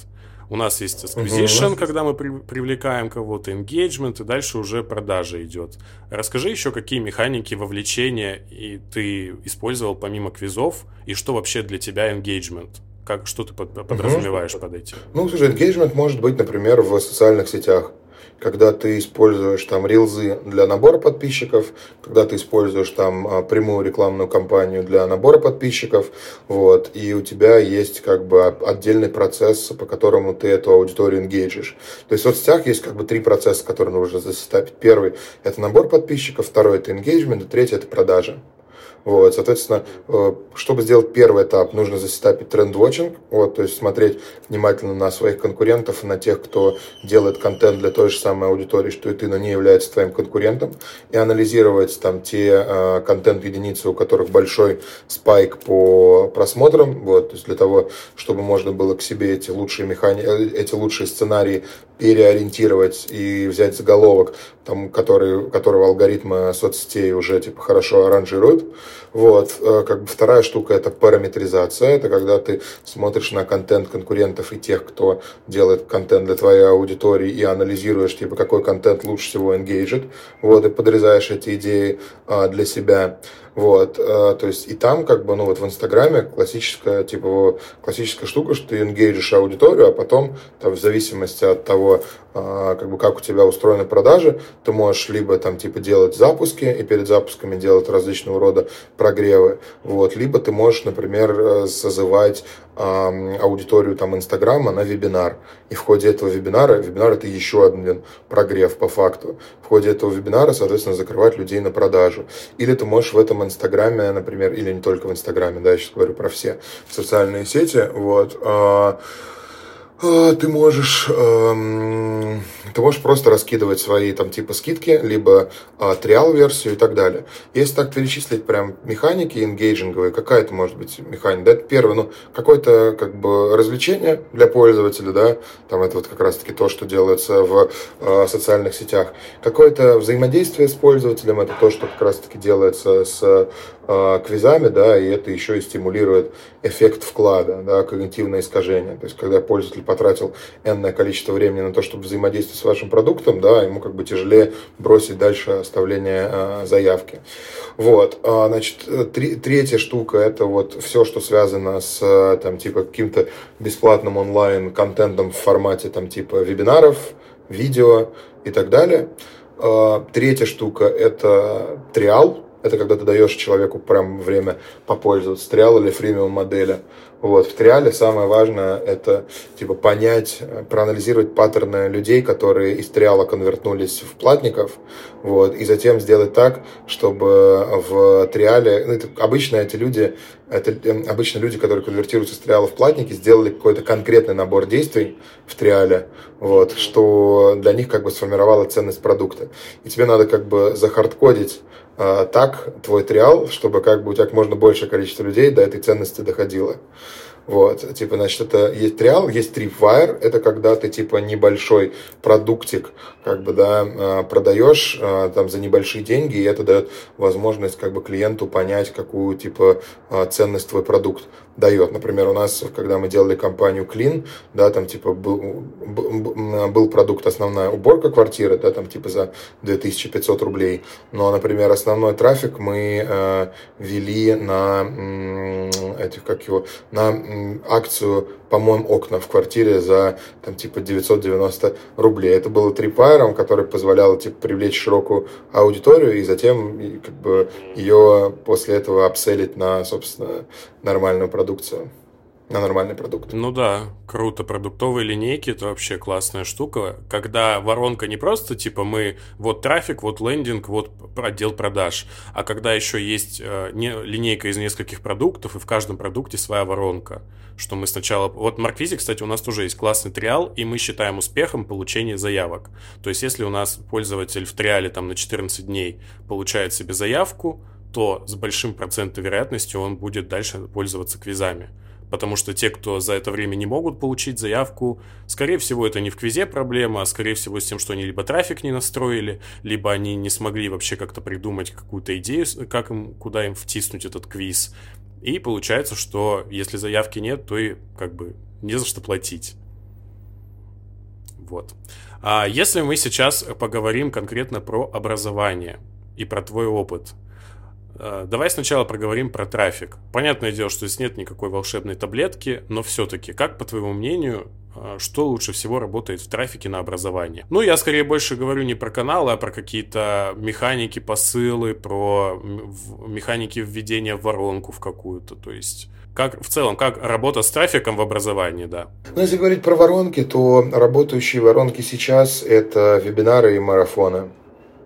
У нас есть acquisition, угу. когда мы при, привлекаем кого-то, engagement, и дальше уже продажа идет. Расскажи еще, какие механики вовлечения и ты использовал помимо квизов, и что вообще для тебя engagement? Как, что ты подразумеваешь угу. под этим? Ну, слушай, engagement может быть, например, в социальных сетях когда ты используешь там рилзы для набора подписчиков, когда ты используешь там а, прямую рекламную кампанию для набора подписчиков, вот, и у тебя есть как бы отдельный процесс, по которому ты эту аудиторию engagишь. То есть в соцсетях есть как бы три процесса, которые нужно засетапить. Первый – это набор подписчиков, второй – это engagement, и третий – это продажа. Вот, соответственно, э, чтобы сделать первый этап, нужно засетапить тренд-вотчинг, вот, то есть смотреть внимательно на своих конкурентов, на тех, кто делает контент для той же самой аудитории, что и ты, но не является твоим конкурентом, и анализировать там те э, контент-единицы, у которых большой спайк по просмотрам, вот, то есть для того, чтобы можно было к себе эти лучшие механи... Э, эти лучшие сценарии переориентировать и взять заголовок, там, который, которого алгоритмы соцсетей уже типа хорошо ранжируют. Вот. Э, как бы вторая штука это параметризация. Это когда ты смотришь на контент конкурентов и тех, кто делает контент для твоей аудитории и анализируешь, типа, какой контент лучше всего engaged. Вот, и подрезаешь эти идеи а, для себя. Вот, э, то есть и там как бы, ну вот в Инстаграме классическая, типа, классическая штука, что ты энгейджишь аудиторию, а потом, там, в зависимости от того, э, как бы, как у тебя устроены продажи, ты можешь либо там, типа, делать запуски и перед запусками делать различного рода прогревы, вот, либо ты можешь, например, э, созывать аудиторию там Инстаграма на вебинар. И в ходе этого вебинара, вебинар это еще один прогрев по факту. В ходе этого вебинара, соответственно, закрывать людей на продажу. Или ты можешь в этом Инстаграме, например, или не только в Инстаграме, да, я сейчас говорю про все социальные сети, вот, а, ты можешь, эм, ты можешь просто раскидывать свои там типа скидки, либо э, триал-версию и так далее. Если так перечислить прям механики энгейджинговые, какая это может быть механика? Да, это первое, ну, какое-то как бы развлечение для пользователя, да, там это вот как раз-таки то, что делается в э, социальных сетях. Какое-то взаимодействие с пользователем, это то, что как раз-таки делается с э, квизами, да, и это еще и стимулирует эффект вклада, да, когнитивное искажение. То есть, когда пользователь потратил энное количество времени на то, чтобы взаимодействовать с вашим продуктом, да, ему как бы тяжелее бросить дальше оставление э, заявки. Вот, а, значит, три, третья штука это вот все, что связано с там типа каким-то бесплатным онлайн контентом в формате там типа вебинаров, видео и так далее. А, третья штука это триал, это когда ты даешь человеку прям время попользоваться триал или фримиум модели. Вот, в триале самое важное это типа понять, проанализировать паттерны людей, которые из триала конвертнулись в платников, вот, и затем сделать так, чтобы в триале, ну, это, обычно эти люди, это эм, обычно люди, которые конвертируются из триала в платники, сделали какой-то конкретный набор действий в триале, вот, что для них как бы сформировало ценность продукта. И тебе надо как бы захардкодить так твой триал, чтобы как бы у тебя как можно большее количество людей до этой ценности доходило. Вот, типа, значит, это есть триал, есть tripwire, это когда ты, типа, небольшой продуктик, как бы, да, а, продаешь а, там за небольшие деньги, и это дает возможность, как бы, клиенту понять, какую, типа, а, ценность твой продукт дает. Например, у нас, когда мы делали компанию Clean, да, там типа был, был продукт основная уборка квартиры, да, там типа за 2500 рублей. Но, например, основной трафик мы э, вели на этих, как его, на акцию помоем окна в квартире за там типа 990 рублей. Это было трипайером, который позволял типа привлечь широкую аудиторию и затем как бы ее после этого обселить на, собственно, нормальную продукцию на нормальный продукт. Ну да, круто. Продуктовые линейки это вообще классная штука. Когда воронка не просто типа мы вот трафик, вот лендинг, вот отдел продаж, а когда еще есть э, не, линейка из нескольких продуктов, и в каждом продукте своя воронка. Что мы сначала... Вот в Марквизе, кстати, у нас тоже есть классный триал, и мы считаем успехом получение заявок. То есть, если у нас пользователь в триале там на 14 дней получает себе заявку, то с большим процентом вероятностью он будет дальше пользоваться квизами потому что те, кто за это время не могут получить заявку, скорее всего, это не в квизе проблема, а скорее всего с тем, что они либо трафик не настроили, либо они не смогли вообще как-то придумать какую-то идею, как им, куда им втиснуть этот квиз. И получается, что если заявки нет, то и как бы не за что платить. Вот. А если мы сейчас поговорим конкретно про образование и про твой опыт, давай сначала проговорим про трафик. Понятное дело, что здесь нет никакой волшебной таблетки, но все-таки, как по твоему мнению, э, что лучше всего работает в трафике на образование? Ну, я скорее больше говорю не про каналы, а про какие-то механики, посылы, про механики введения в воронку в какую-то. То есть как в целом, как работа с трафиком в образовании, да? Ну, если говорить про воронки, то работающие воронки сейчас это вебинары и марафоны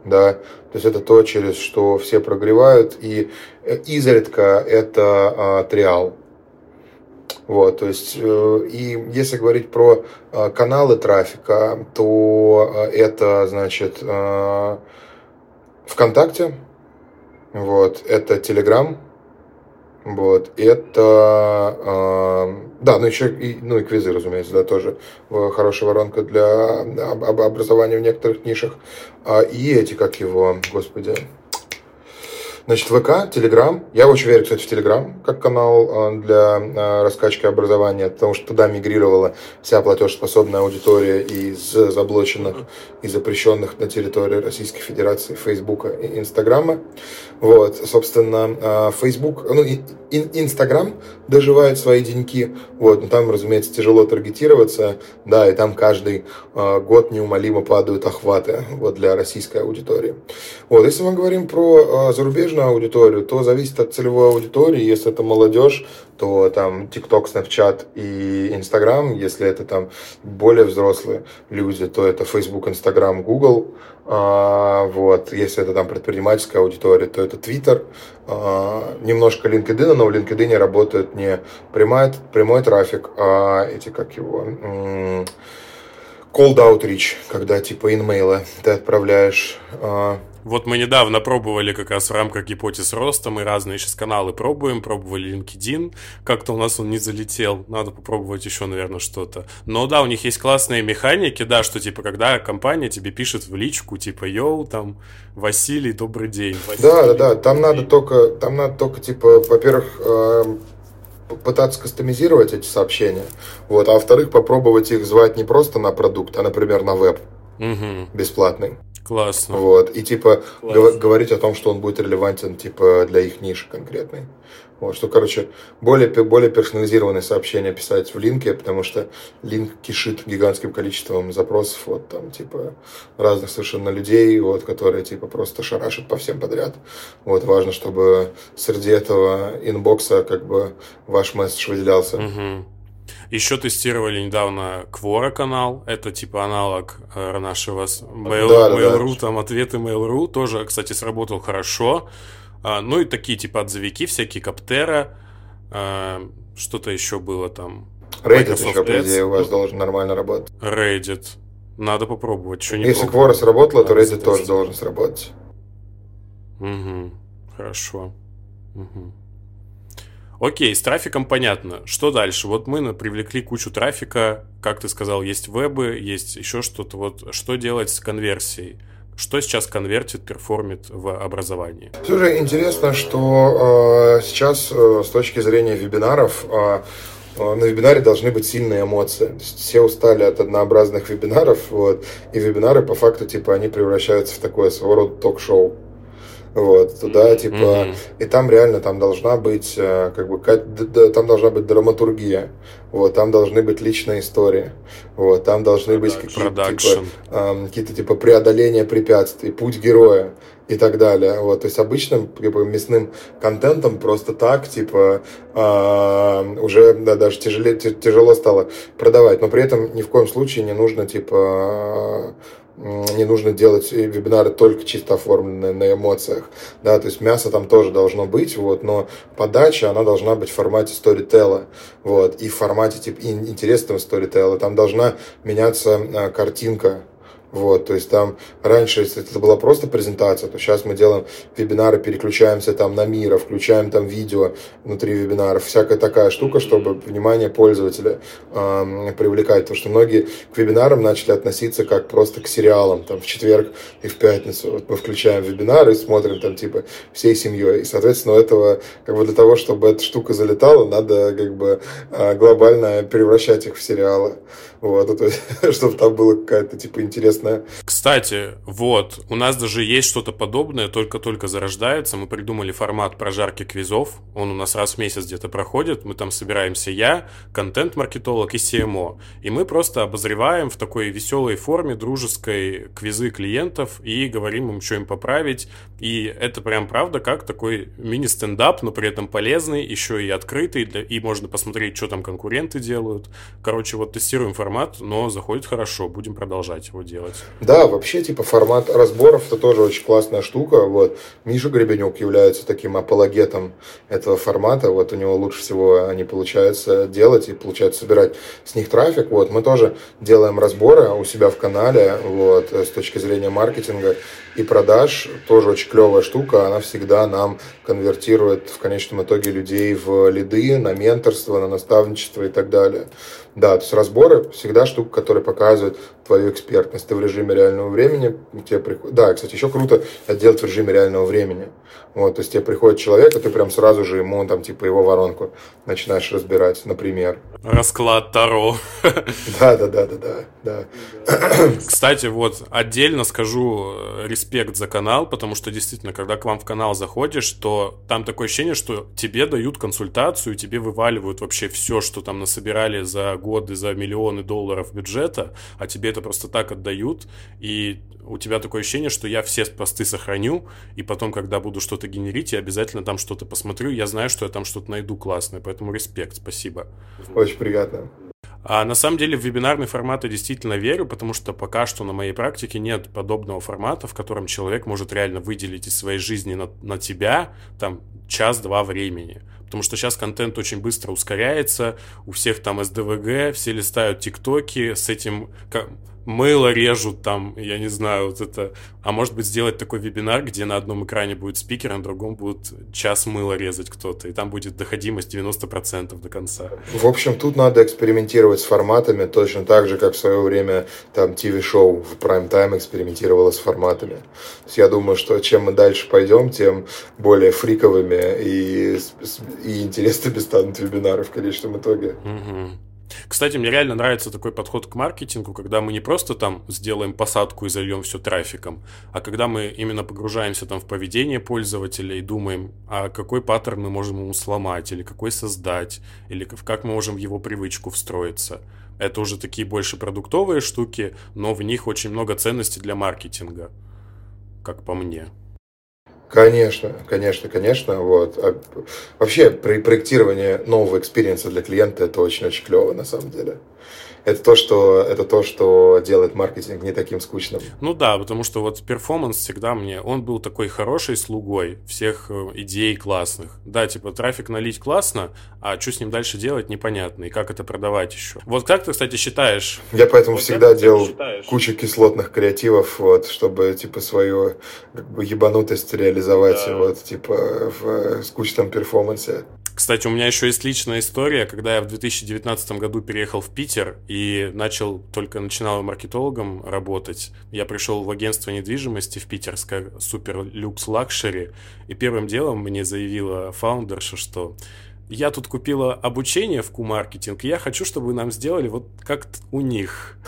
да, то есть это то, через что все прогревают, и э, изредка это а, триал. Вот, то есть, э, и если говорить про а, каналы трафика, то а, это, значит, а, ВКонтакте, вот, это Телеграм, вот, это, э, да, ну еще и, ну и квизы, разумеется, да, тоже хорошая воронка для образования в некоторых нишах. А, и эти, как его, господи, Значит, ВК, Телеграм. Я очень верю, кстати, в Телеграм как канал а, для а, раскачки образования, потому что туда мигрировала вся платежеспособная аудитория из заблоченных и запрещенных на территории Российской Федерации Фейсбука и Инстаграма. Вот, собственно, Фейсбук, ну, Инстаграм доживает свои деньки, вот, но там, разумеется, тяжело таргетироваться, да, и там каждый год неумолимо падают охваты, вот, для российской аудитории. Вот, если мы говорим про зарубежные молодежную аудиторию, то зависит от целевой аудитории. Если это молодежь, то там TikTok, Snapchat и Instagram. Если это там более взрослые люди, то это Facebook, Instagram, Google. А, вот. Если это там предпринимательская аудитория, то это Twitter. А, немножко LinkedIn, но в LinkedIn работает не прямой, прямой трафик, а эти, как его, cold outreach, когда типа инмейлы ты отправляешь а, вот мы недавно пробовали как раз в рамках гипотез роста, мы разные сейчас каналы пробуем, пробовали LinkedIn, как-то у нас он не залетел, надо попробовать еще, наверное, что-то. Но да, у них есть классные механики, да, что типа, когда компания тебе пишет в личку, типа, йоу, там, Василий, добрый день. Василий, да, да, да, там надо только, там надо только, типа, во-первых, эм, пытаться кастомизировать эти сообщения, вот, а во-вторых, попробовать их звать не просто на продукт, а, например, на веб угу. бесплатный. Классно. Вот. И типа Классно. говорить о том, что он будет релевантен типа для их ниши конкретной. Вот, что, короче, более, более персонализированные сообщения писать в линке, потому что линк кишит гигантским количеством запросов, вот там, типа, разных совершенно людей, вот, которые, типа, просто шарашат по всем подряд. Вот, важно, чтобы среди этого инбокса, как бы, ваш месседж выделялся. Угу. Еще тестировали недавно Quora канал, это типа аналог э, нашего Mail, да, Mail.ru, да. там ответы Mail.ru, тоже, кстати, сработал хорошо. А, ну и такие типа отзывики, всякие Каптера, а, что-то еще было там. Reddit еще, по идее, у вас должен нормально работать. Reddit. Надо попробовать. Что не Если Quora сработало, то Reddit тоже должен сработать. Угу. Хорошо. Угу. Окей, с трафиком понятно. Что дальше? Вот мы привлекли кучу трафика, как ты сказал, есть вебы, есть еще что-то. Вот что делать с конверсией? Что сейчас конвертит, перформит в образовании? Слушай, интересно, что э, сейчас э, с точки зрения вебинаров э, э на вебинаре должны быть сильные эмоции. все устали от однообразных вебинаров, вот, и вебинары по факту типа они превращаются в такое своего рода ток-шоу. Вот, туда, типа, mm-hmm. и там реально там должна быть, э, как бы, там должна быть драматургия, вот, там должны быть личные истории, вот, там должны быть какие-то, типа, эм, какие-то, типа, преодоления препятствий, путь героя и так далее. Вот, то есть обычным типа, мясным контентом просто так, типа, э, уже да, даже тяжелее, тяжело стало продавать. Но при этом ни в коем случае не нужно, типа, не нужно делать вебинары только чисто оформленные на эмоциях, да, то есть мясо там тоже должно быть, вот, но подача, она должна быть в формате сторителла, вот, и в формате, типа, интересного сторителла, там должна меняться а, картинка, вот, то есть там раньше, если это была просто презентация, то сейчас мы делаем вебинары, переключаемся там на мира, включаем там видео внутри вебинаров, всякая такая штука, чтобы внимание пользователя э, привлекать. Потому что многие к вебинарам начали относиться как просто к сериалам, там в четверг и в пятницу. Вот мы включаем вебинары и смотрим там типа всей семьей. И, соответственно, этого, как бы для того, чтобы эта штука залетала, надо как бы э, глобально превращать их в сериалы. Вот, то есть, [laughs] чтобы там было какая-то, типа, интересная... Кстати, вот, у нас даже есть что-то подобное, только-только зарождается. Мы придумали формат прожарки квизов. Он у нас раз в месяц где-то проходит. Мы там собираемся я, контент-маркетолог и CMO. И мы просто обозреваем в такой веселой форме, дружеской, квизы клиентов и говорим им, что им поправить. И это прям правда как такой мини-стендап, но при этом полезный, еще и открытый, для... и можно посмотреть, что там конкуренты делают. Короче, вот тестируем формат, но заходит хорошо, будем продолжать его делать. Да, вообще, типа, формат разборов это тоже очень классная штука. Вот Миша Гребенюк является таким апологетом этого формата. Вот у него лучше всего они получается делать и получается собирать с них трафик. Вот мы тоже делаем разборы у себя в канале, вот, с точки зрения маркетинга и продаж. Тоже очень клевая штука. Она всегда нам конвертирует в конечном итоге людей в лиды, на менторство, на наставничество и так далее. Да, то есть разборы всегда штука, которая показывает твою экспертность. Ты в режиме реального времени, тебе приходит... Да, кстати, еще круто это делать в режиме реального времени. Вот, то есть тебе приходит человек, и ты прям сразу же ему там типа его воронку начинаешь разбирать, например. Расклад Таро. [laughs] Да, да, да, да, да. Кстати, вот отдельно скажу э, респект за канал, потому что действительно, когда к вам в канал заходишь, то там такое ощущение, что тебе дают консультацию, тебе вываливают вообще все, что там насобирали за годы, за миллионы долларов бюджета, а тебе это просто так отдают, и у тебя такое ощущение, что я все посты сохраню, и потом, когда буду что-то генерить, я обязательно там что-то посмотрю, я знаю, что я там что-то найду классное, поэтому респект, спасибо. Очень приятно. А на самом деле в вебинарный формат я действительно верю, потому что пока что на моей практике нет подобного формата, в котором человек может реально выделить из своей жизни на, на тебя там час-два времени. Потому что сейчас контент очень быстро ускоряется, у всех там СДВГ, все листают тиктоки, с этим мыло режут там, я не знаю, вот это... А может быть сделать такой вебинар, где на одном экране будет спикер, а на другом будет час мыла резать кто-то, и там будет доходимость 90% до конца. В общем, тут надо экспериментировать с форматами, точно так же, как в свое время там ТВ-шоу в прайм-тайм экспериментировало с форматами. То есть я думаю, что чем мы дальше пойдем, тем более фриковыми и, и интересными станут вебинары в конечном итоге. Угу. Кстати, мне реально нравится такой подход к маркетингу, когда мы не просто там сделаем посадку и зальем все трафиком, а когда мы именно погружаемся там в поведение пользователя и думаем, а какой паттерн мы можем ему сломать, или какой создать, или как мы можем в его привычку встроиться. Это уже такие больше продуктовые штуки, но в них очень много ценностей для маркетинга, как по мне. Конечно, конечно, конечно. Вот. А вообще, при проектировании нового experience а для клиента это очень-очень клево на самом деле это то, что, это то, что делает маркетинг не таким скучным. Ну да, потому что вот перформанс всегда мне, он был такой хороший слугой всех э, идей классных. Да, типа трафик налить классно, а что с ним дальше делать непонятно, и как это продавать еще. Вот как ты, кстати, считаешь? Я поэтому вот всегда делал кучу кислотных креативов, вот, чтобы, типа, свою как бы, ебанутость реализовать, да. вот, типа, в скучном перформансе. Кстати, у меня еще есть личная история, когда я в 2019 году переехал в Питер и начал, только начинал маркетологом работать. Я пришел в агентство недвижимости в питерское Супер Люкс Luxury, и первым делом мне заявила фаундерша, что я тут купила обучение в Q-маркетинг, и я хочу, чтобы вы нам сделали вот как у них.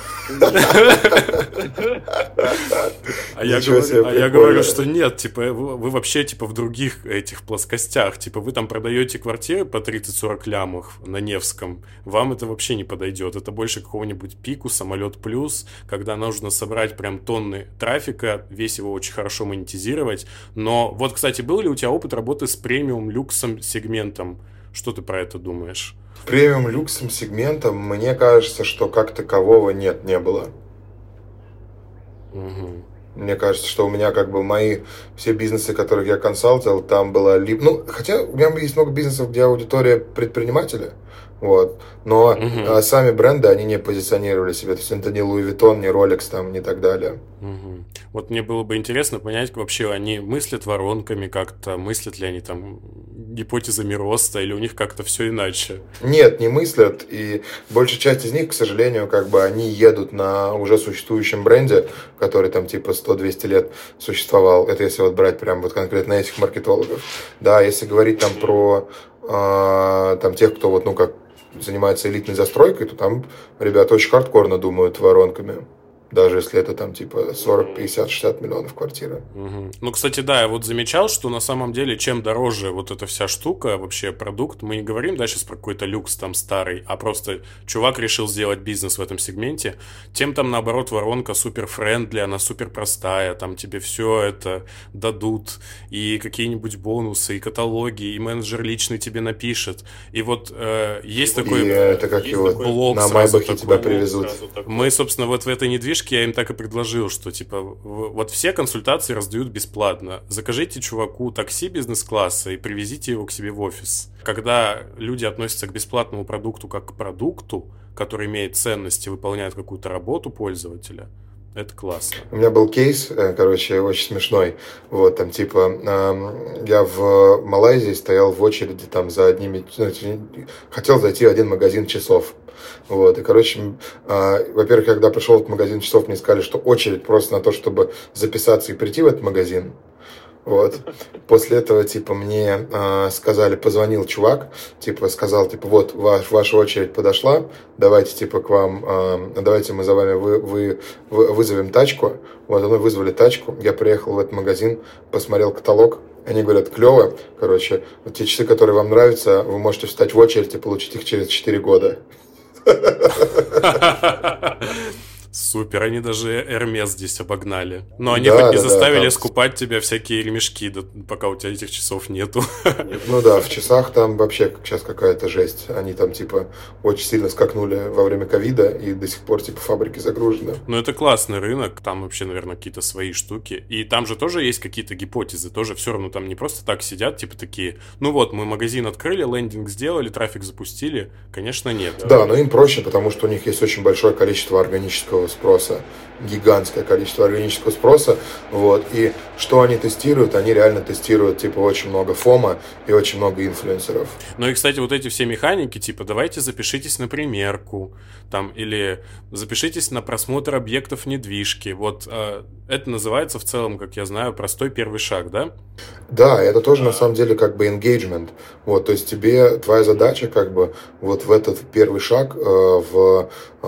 А я а говорю, что нет, типа, вы вообще, типа, в других этих плоскостях, типа, вы там продаете квартиры по 30-40 лямов на Невском, вам это вообще не подойдет, это больше какого-нибудь пику, самолет плюс, когда нужно собрать прям тонны трафика, весь его очень хорошо монетизировать, но вот, кстати, был ли у тебя опыт работы с премиум люксом сегментом? Что ты про это думаешь? Премиум люксом сегментом, мне кажется, что как такового нет, не было. Угу. Мне кажется, что у меня как бы мои все бизнесы, которых я консалтил, там было либо... Ну, хотя у меня есть много бизнесов, где аудитория предпринимателя. Вот. Но угу. а, сами бренды, они не позиционировали себя. То есть это не Louis Vuitton, не Rolex там, не так далее. Угу. Вот мне было бы интересно понять, вообще они мыслят воронками как-то, мыслят ли они там гипотезами роста, или у них как-то все иначе? Нет, не мыслят. И большая часть из них, к сожалению, как бы они едут на уже существующем бренде, который там типа 100-200 лет существовал. Это если вот брать прям вот конкретно этих маркетологов. Да, если говорить там про э, там тех, кто вот, ну как занимается элитной застройкой, то там ребята очень хардкорно думают воронками даже если это там типа 40, 50, 60 миллионов квартиры. Угу. Ну, кстати, да, я вот замечал, что на самом деле, чем дороже вот эта вся штука, вообще продукт, мы не говорим, да, сейчас про какой-то люкс там старый, а просто чувак решил сделать бизнес в этом сегменте, тем там, наоборот, воронка супер friendly, она супер простая, там тебе все это дадут, и какие-нибудь бонусы, и каталоги, и менеджер личный тебе напишет. И вот э, есть такой, и это как его, на Майбахе тебя привезут. Мы, собственно, вот в этой недвижимости фишки я им так и предложил, что типа вот все консультации раздают бесплатно. Закажите чуваку такси бизнес-класса и привезите его к себе в офис. Когда люди относятся к бесплатному продукту как к продукту, который имеет ценность и выполняет какую-то работу пользователя, это классно. У меня был кейс, э, короче, очень смешной. Вот, там, типа, я в Малайзии стоял в очереди там за одними... Ну, хотел зайти в один магазин часов. Вот, и, короче, э, во-первых, когда пришел в магазин часов, мне сказали, что очередь просто на то, чтобы записаться и прийти в этот магазин. Вот. После этого, типа, мне э, сказали, позвонил чувак, типа, сказал, типа, вот, ваш, ваша очередь подошла, давайте, типа, к вам, э, давайте мы за вами вы, вы, вы, вызовем тачку. Вот, мы вызвали тачку, я приехал в этот магазин, посмотрел каталог, они говорят, клево, короче, вот те часы, которые вам нравятся, вы можете встать в очередь и получить их через 4 года. [laughs] [laughs] [laughs] Супер, они даже Эрмес здесь обогнали. Но они да, хоть не да, заставили да, скупать тебя всякие ремешки, да, пока у тебя этих часов нету. Ну да, в часах там вообще сейчас какая-то жесть. Они там типа очень сильно скакнули во время ковида и до сих пор типа фабрики загружены. Ну это классный рынок, там вообще, наверное, какие-то свои штуки. И там же тоже есть какие-то гипотезы, тоже все равно там не просто так сидят, типа такие, ну вот, мы магазин открыли, лендинг сделали, трафик запустили. Конечно, нет. Да, но им проще, потому что у них есть очень большое количество органического спроса, гигантское количество органического спроса, вот, и что они тестируют, они реально тестируют, типа, очень много фома и очень много инфлюенсеров. Ну и, кстати, вот эти все механики, типа, давайте запишитесь на примерку, там, или запишитесь на просмотр объектов недвижки, вот, э, это называется в целом, как я знаю, простой первый шаг, да? Да, это тоже на самом деле как бы engagement. Вот, то есть тебе твоя задача как бы вот в этот первый шаг э, в э,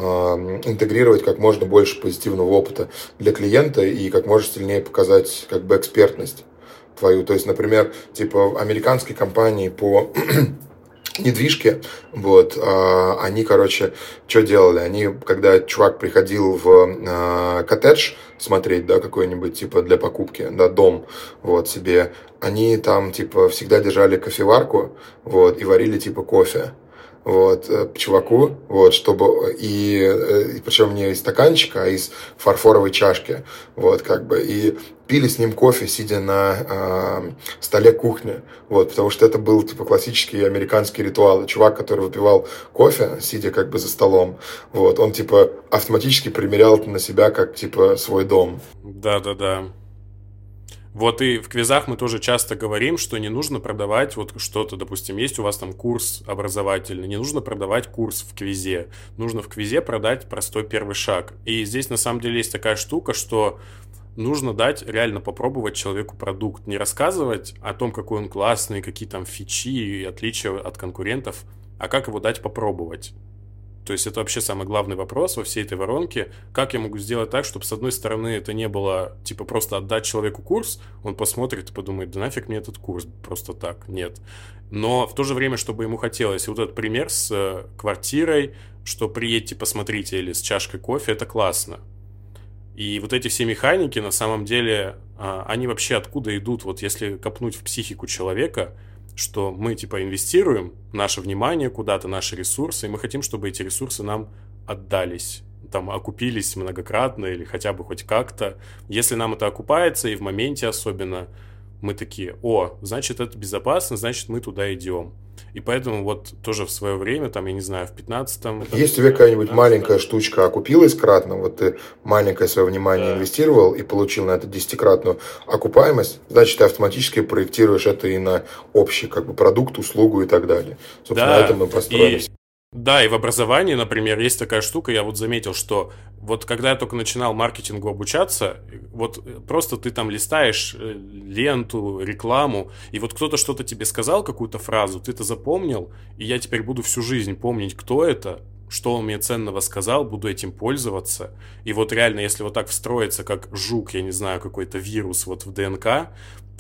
интегрировать как можно больше позитивного опыта для клиента и как можно сильнее показать как бы экспертность твою. То есть, например, типа американские компании по [clears throat] недвижки, вот, э, они, короче, что делали? Они, когда чувак приходил в э, коттедж смотреть, да, какой-нибудь, типа, для покупки, да, дом, вот, себе, они там, типа, всегда держали кофеварку, вот, и варили, типа, кофе, вот, э, чуваку, вот, чтобы, и, э, и причем не из стаканчика, а из фарфоровой чашки, вот, как бы, и пили с ним кофе, сидя на э, столе кухни, вот, потому что это был, типа, классический американский ритуал, чувак, который выпивал кофе, сидя, как бы, за столом, вот, он, типа, автоматически примерял на себя, как, типа, свой дом. Да-да-да. Вот и в квизах мы тоже часто говорим, что не нужно продавать вот что-то, допустим, есть у вас там курс образовательный, не нужно продавать курс в квизе, нужно в квизе продать простой первый шаг. И здесь на самом деле есть такая штука, что нужно дать реально попробовать человеку продукт, не рассказывать о том, какой он классный, какие там фичи и отличия от конкурентов, а как его дать попробовать. То есть это вообще самый главный вопрос во всей этой воронке. Как я могу сделать так, чтобы с одной стороны это не было типа просто отдать человеку курс, он посмотрит и подумает, да нафиг мне этот курс просто так. Нет. Но в то же время, чтобы ему хотелось. Вот этот пример с э, квартирой, что приедьте, посмотрите, или с чашкой кофе, это классно. И вот эти все механики, на самом деле, а, они вообще откуда идут? Вот если копнуть в психику человека – что мы типа инвестируем наше внимание куда-то, наши ресурсы, и мы хотим, чтобы эти ресурсы нам отдались там окупились многократно или хотя бы хоть как-то. Если нам это окупается, и в моменте особенно, мы такие, о, значит, это безопасно, значит, мы туда идем. И поэтому вот тоже в свое время, там, я не знаю, в 15-м... Есть у тебя какая-нибудь маленькая штучка окупилась кратно, вот ты маленькое свое внимание да. инвестировал и получил на это десятикратную окупаемость, значит, ты автоматически проектируешь это и на общий как бы продукт, услугу и так далее. Собственно, да. на этом мы построились. Да, и в образовании, например, есть такая штука, я вот заметил, что вот когда я только начинал маркетингу обучаться, вот просто ты там листаешь э, ленту, рекламу, и вот кто-то что-то тебе сказал, какую-то фразу, ты это запомнил, и я теперь буду всю жизнь помнить, кто это, что он мне ценного сказал, буду этим пользоваться. И вот реально, если вот так встроиться, как жук, я не знаю, какой-то вирус вот в ДНК,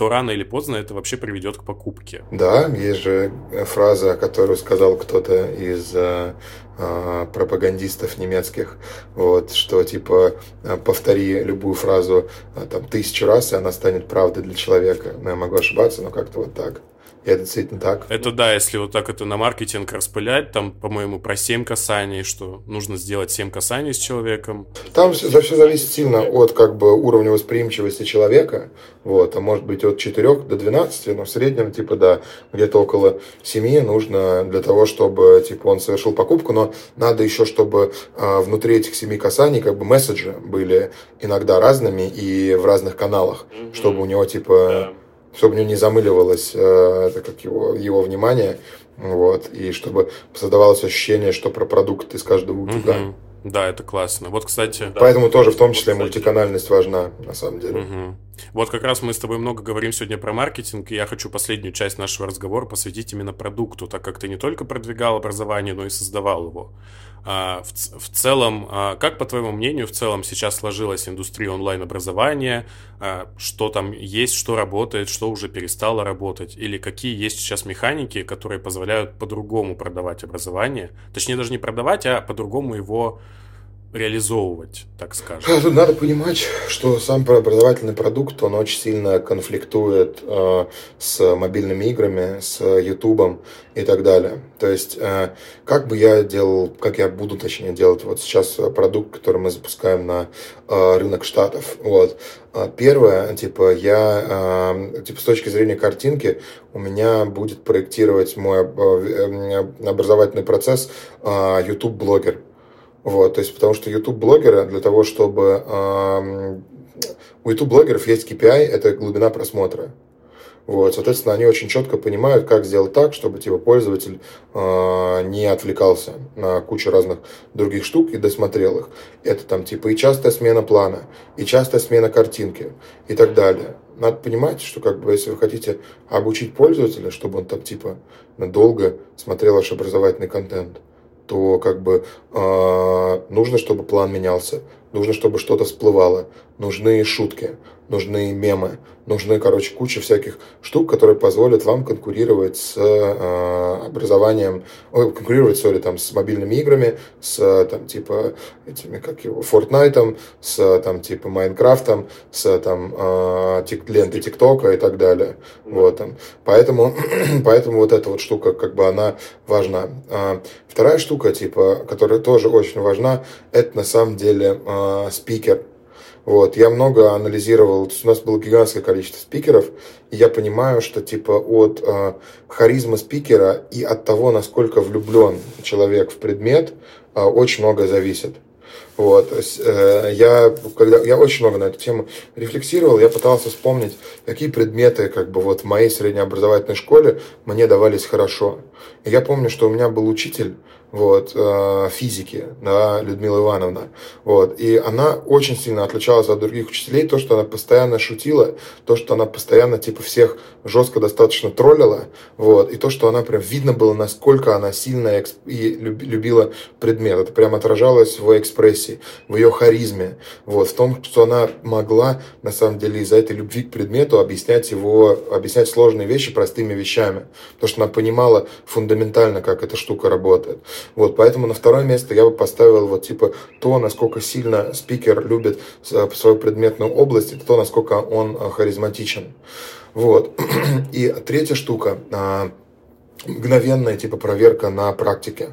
то рано или поздно это вообще приведет к покупке. Да, есть же фраза, которую сказал кто-то из э, э, пропагандистов немецких, вот, что типа э, повтори любую фразу там тысячу раз, и она станет правдой для человека. Ну, я могу ошибаться, но как-то вот так. Это действительно так. Это да, если вот так это на маркетинг распылять, там, по-моему, про 7 касаний, что нужно сделать 7 касаний с человеком. Там все, все зависит сильно от как бы уровня восприимчивости человека, вот, а может быть от 4 до 12, но в среднем, типа, да, где-то около 7 нужно для того, чтобы, типа, он совершил покупку, но надо еще, чтобы а, внутри этих 7 касаний, как бы, месседжи были иногда разными и в разных каналах, mm-hmm. чтобы у него, типа, да чтобы у него не замыливалось э, это как его, его внимание, вот, и чтобы создавалось ощущение, что про продукт из каждого утюга. Угу. Да, это классно. Вот, кстати... Поэтому да, тоже в том числе мультиканальность важна, на самом деле. Угу. Вот как раз мы с тобой много говорим сегодня про маркетинг, и я хочу последнюю часть нашего разговора посвятить именно продукту, так как ты не только продвигал образование, но и создавал его. А, в, в целом, а, как, по твоему мнению, в целом сейчас сложилась индустрия онлайн-образования? А, что там есть, что работает, что уже перестало работать? Или какие есть сейчас механики, которые позволяют по-другому продавать образование? Точнее, даже не продавать, а по-другому его реализовывать, так скажем. Тут надо понимать, что сам образовательный продукт, он очень сильно конфликтует э, с мобильными играми, с Ютубом и так далее. То есть, э, как бы я делал, как я буду, точнее, делать вот сейчас продукт, который мы запускаем на э, рынок Штатов. Вот. А первое, типа, я, э, типа, с точки зрения картинки, у меня будет проектировать мой э, образовательный процесс э, YouTube-блогер. Вот, то есть, потому что YouTube-блогеры для того, чтобы... У YouTube-блогеров есть KPI, это глубина просмотра. Вот, соответственно, они очень четко понимают, как сделать так, чтобы типа, пользователь э, не отвлекался на кучу разных других штук и досмотрел их. Это там типа и частая смена плана, и частая смена картинки и так далее. Надо понимать, что как бы если вы хотите обучить пользователя, чтобы он там типа надолго смотрел ваш образовательный контент, то как бы э, нужно, чтобы план менялся, нужно, чтобы что-то всплывало, нужны шутки, нужны мемы, нужны, короче, куча всяких штук, которые позволят вам конкурировать с э, образованием, ой, конкурировать, сори, там, с мобильными играми, с, там, типа, этими, как его, Fortnite, с, там, типа, Майнкрафтом, с, там, э, тик, лентой ТикТока и так далее. Вот, там. Поэтому, [clears throat] поэтому вот эта вот штука, как бы, она важна. А, вторая штука, типа, которая тоже очень важна, это, на самом деле, э, спикер вот, я много анализировал, у нас было гигантское количество спикеров, и я понимаю, что типа от э, харизмы спикера и от того, насколько влюблен человек в предмет, э, очень много зависит. Вот, э, я, когда, я очень много на эту тему рефлексировал, я пытался вспомнить, какие предметы как бы вот в моей среднеобразовательной школе мне давались хорошо. И я помню, что у меня был учитель, вот, э, физики, да, Людмила Ивановна, вот, и она очень сильно отличалась от других учителей, то, что она постоянно шутила, то, что она постоянно, типа, всех жестко достаточно троллила, вот, и то, что она прям видно было, насколько она сильно и любила предмет, это прям отражалось в экспрессии, в ее харизме, вот, в том, что она могла, на самом деле, из-за этой любви к предмету объяснять его, объяснять сложные вещи простыми вещами, потому что она понимала фундаментально, как эта штука работает. Вот, поэтому на второе место я бы поставил вот типа то, насколько сильно спикер любит э, свою предметную область, это то, насколько он э, харизматичен. Вот. [clears throat] И третья штука а, мгновенная типа проверка на практике.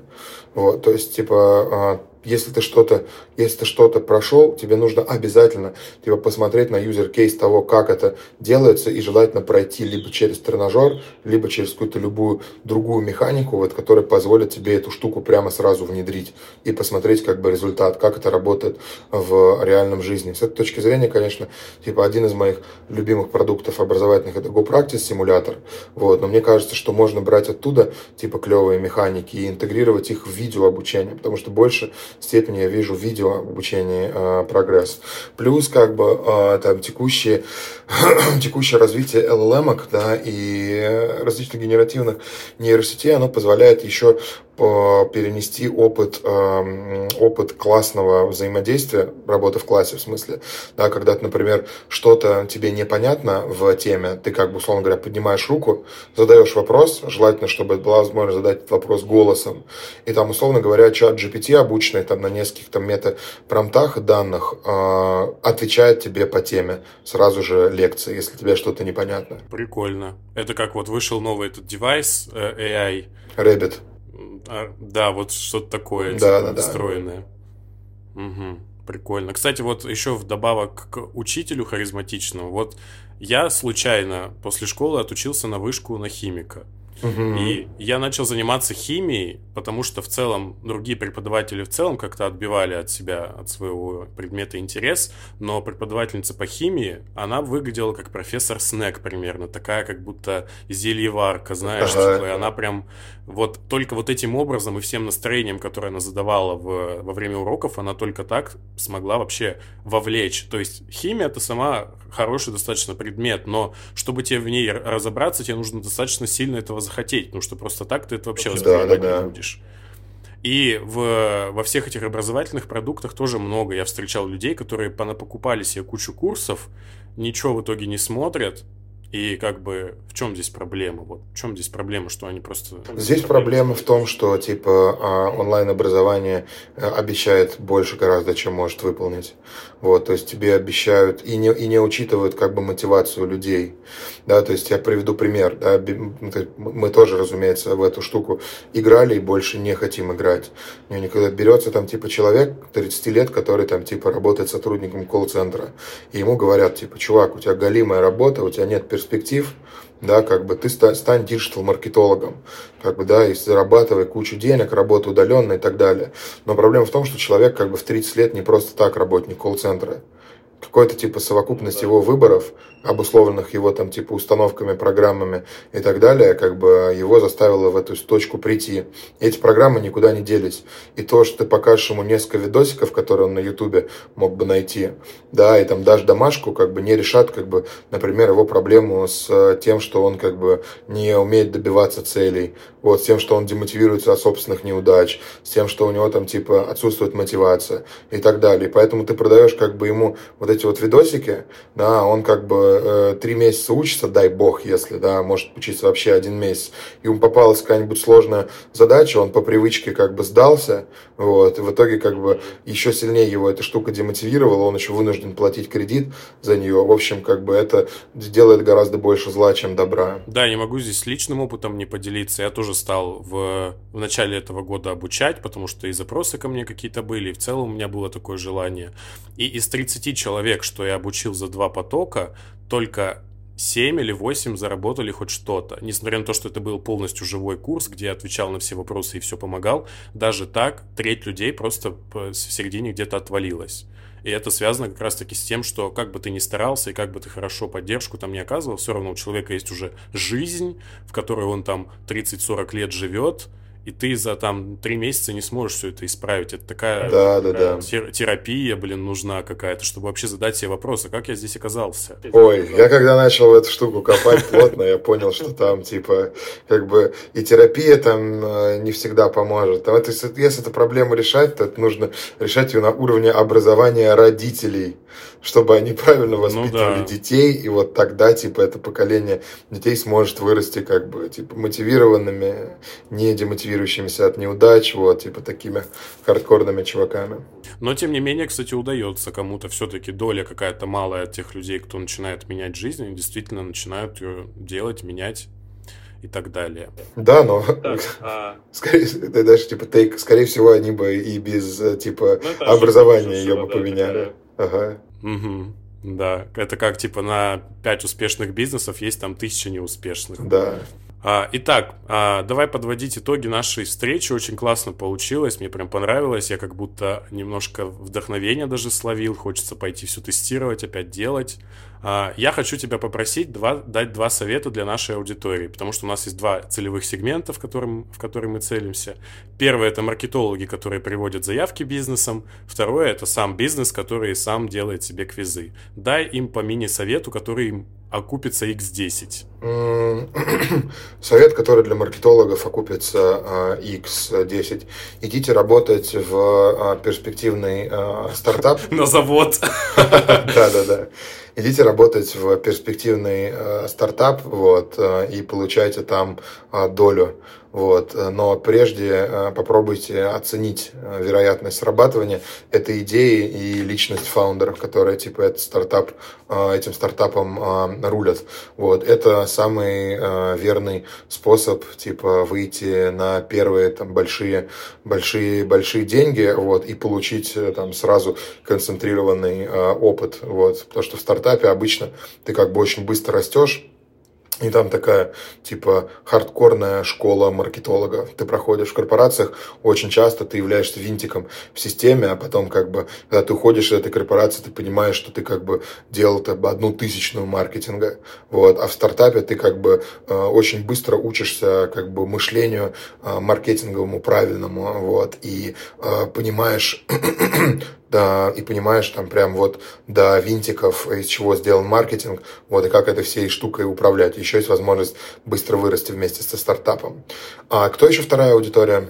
Вот, то есть, типа, если ты что-то, если ты что-то прошел, тебе нужно обязательно типа, посмотреть на user кейс того, как это делается, и желательно пройти либо через тренажер, либо через какую-то любую другую механику, вот, которая позволит тебе эту штуку прямо сразу внедрить и посмотреть как бы результат, как это работает в реальном жизни. С этой точки зрения, конечно, типа один из моих любимых продуктов образовательных это GoPractice симулятор, вот, но мне кажется, что можно брать оттуда типа клевые механики и интегрировать их в видео обучение, потому что больше степени я вижу в видео обучении э, прогресс. Плюс как бы э, там текущие, [clears throat] текущее развитие LLM да, и различных генеративных нейросетей, оно позволяет еще перенести опыт, опыт классного взаимодействия, работы в классе в смысле, да, когда, например, что-то тебе непонятно в теме, ты как бы, условно говоря, поднимаешь руку, задаешь вопрос, желательно, чтобы была возможность задать вопрос голосом, и там, условно говоря, чат GPT, обученный там на нескольких там мета-промтах данных, э, отвечает тебе по теме сразу же лекции, если тебе что-то непонятно. Прикольно. Это как вот вышел новый этот девайс э, AI. Rabbit. А, да, вот что-то такое, да, типа, да, встроенное. Да. Угу, прикольно. Кстати, вот еще вдобавок к учителю харизматичному, вот я случайно после школы отучился на вышку на химика. Угу. И я начал заниматься химией, потому что в целом другие преподаватели в целом как-то отбивали от себя, от своего предмета интерес, но преподавательница по химии, она выглядела как профессор Снег примерно, такая как будто зельеварка, знаешь, ага. типа, и она прям вот только вот этим образом и всем настроением, которое она задавала в, во время уроков, она только так смогла вообще вовлечь. То есть химия это сама хороший достаточно предмет, но чтобы тебе в ней разобраться, тебе нужно достаточно сильно этого захотеть, потому что просто так ты это вообще воспринимать да, да, не будешь. И в, во всех этих образовательных продуктах тоже много. Я встречал людей, которые покупали себе кучу курсов, ничего в итоге не смотрят, и как бы в чем здесь проблема? Вот в чем здесь проблема, что они просто... Здесь проблема в том, что типа а, онлайн-образование э, обещает больше гораздо, чем может выполнить. Вот, то есть тебе обещают и не, и не учитывают как бы мотивацию людей. Да, то есть я приведу пример. Да, мы тоже, разумеется, в эту штуку играли и больше не хотим играть. Никогда берется там типа человек 30 лет, который там типа работает сотрудником колл-центра. И ему говорят, типа, чувак, у тебя галимая работа, у тебя нет перспектив, да, как бы ты стань диджитал-маркетологом, как бы, да, и зарабатывай кучу денег, работа удаленно и так далее. Но проблема в том, что человек как бы в 30 лет не просто так работник колл-центра. Какой-то типа совокупность его выборов – обусловленных его там типа установками, программами и так далее, как бы его заставило в эту точку прийти. эти программы никуда не делись. И то, что ты покажешь ему несколько видосиков, которые он на ютубе мог бы найти, да, и там дашь домашку, как бы не решат, как бы, например, его проблему с э, тем, что он как бы не умеет добиваться целей, вот, с тем, что он демотивируется от собственных неудач, с тем, что у него там типа отсутствует мотивация и так далее. И поэтому ты продаешь как бы ему вот эти вот видосики, да, он как бы э, три месяца учится, дай бог, если, да, может учиться вообще один месяц, и ему попалась какая-нибудь сложная задача, он по привычке как бы сдался, вот, и в итоге как бы еще сильнее его эта штука демотивировала, он еще вынужден платить кредит за нее, в общем, как бы это делает гораздо больше зла, чем добра. Да, не могу здесь личным опытом не поделиться, я тоже стал в, в начале этого года обучать, потому что и запросы ко мне какие-то были, и в целом у меня было такое желание. И из 30 человек, что я обучил за два потока, только 7 или 8 заработали хоть что-то. Несмотря на то, что это был полностью живой курс, где я отвечал на все вопросы и все помогал, даже так треть людей просто в середине где-то отвалилась. И это связано как раз-таки с тем, что как бы ты ни старался и как бы ты хорошо поддержку там не оказывал, все равно у человека есть уже жизнь, в которой он там 30-40 лет живет, и ты за там три месяца не сможешь все это исправить. Это такая да, да, да. терапия, блин, нужна какая-то, чтобы вообще задать себе вопросы, как я здесь оказался. Ой, я когда начал в эту штуку копать плотно, я понял, что там, типа, как бы и терапия там э, не всегда поможет. Там, это, если эту проблему решать, то это нужно решать ее на уровне образования родителей чтобы они правильно ну воспитывали ну, да. детей, и вот тогда, типа, это поколение детей сможет вырасти, как бы, типа, мотивированными, не демотивирующимися от неудач, вот, типа, такими хардкорными чуваками. Но, тем не менее, кстати, удается кому-то все-таки доля какая-то малая от тех людей, кто начинает менять жизнь, они действительно начинают ее делать, менять и так далее. Да, но так, [laughs] а... скорее, это даже типа тейк, скорее всего, они бы и без э, типа ну, образования ее бы поменяли. Такая... Ага. Угу. Да, это как типа на 5 успешных бизнесов есть там тысяча неуспешных. Да. А, итак, а, давай подводить итоги нашей встречи. Очень классно получилось, мне прям понравилось. Я как будто немножко вдохновения даже словил. Хочется пойти все тестировать, опять делать. А, я хочу тебя попросить два, дать два совета для нашей аудитории, потому что у нас есть два целевых сегмента, в, котором, в которые мы целимся. Первое – это маркетологи, которые приводят заявки бизнесом. Второе – это сам бизнес, который сам делает себе квизы. Дай им по мини-совету, который им окупится X10? [clears throat] Совет, который для маркетологов окупится X10. А, Идите работать в а, перспективный стартап. [laughs] На завод. [laughs] Да-да-да. Идите работать в перспективный стартап вот, и получайте там долю вот. Но прежде э, попробуйте оценить э, вероятность срабатывания этой идеи и личность фаундеров, которые типа этот стартап, э, этим стартапом рулят. Вот. Это самый верный способ типа выйти на первые там, большие, большие, большие деньги вот, и получить там сразу концентрированный опыт. Вот. Потому что в стартапе обычно ты как бы очень быстро растешь, и там такая, типа, хардкорная школа маркетолога. Ты проходишь в корпорациях, очень часто ты являешься винтиком в системе, а потом, как бы, когда ты уходишь из этой корпорации, ты понимаешь, что ты, как бы, делал как одну тысячную маркетинга. Вот. А в стартапе ты, как бы, э, очень быстро учишься, как бы, мышлению э, маркетинговому правильному, вот, и э, понимаешь да, и понимаешь там прям вот до винтиков, из чего сделан маркетинг, вот, и как этой всей штукой управлять. Еще есть возможность быстро вырасти вместе со стартапом. А кто еще вторая аудитория?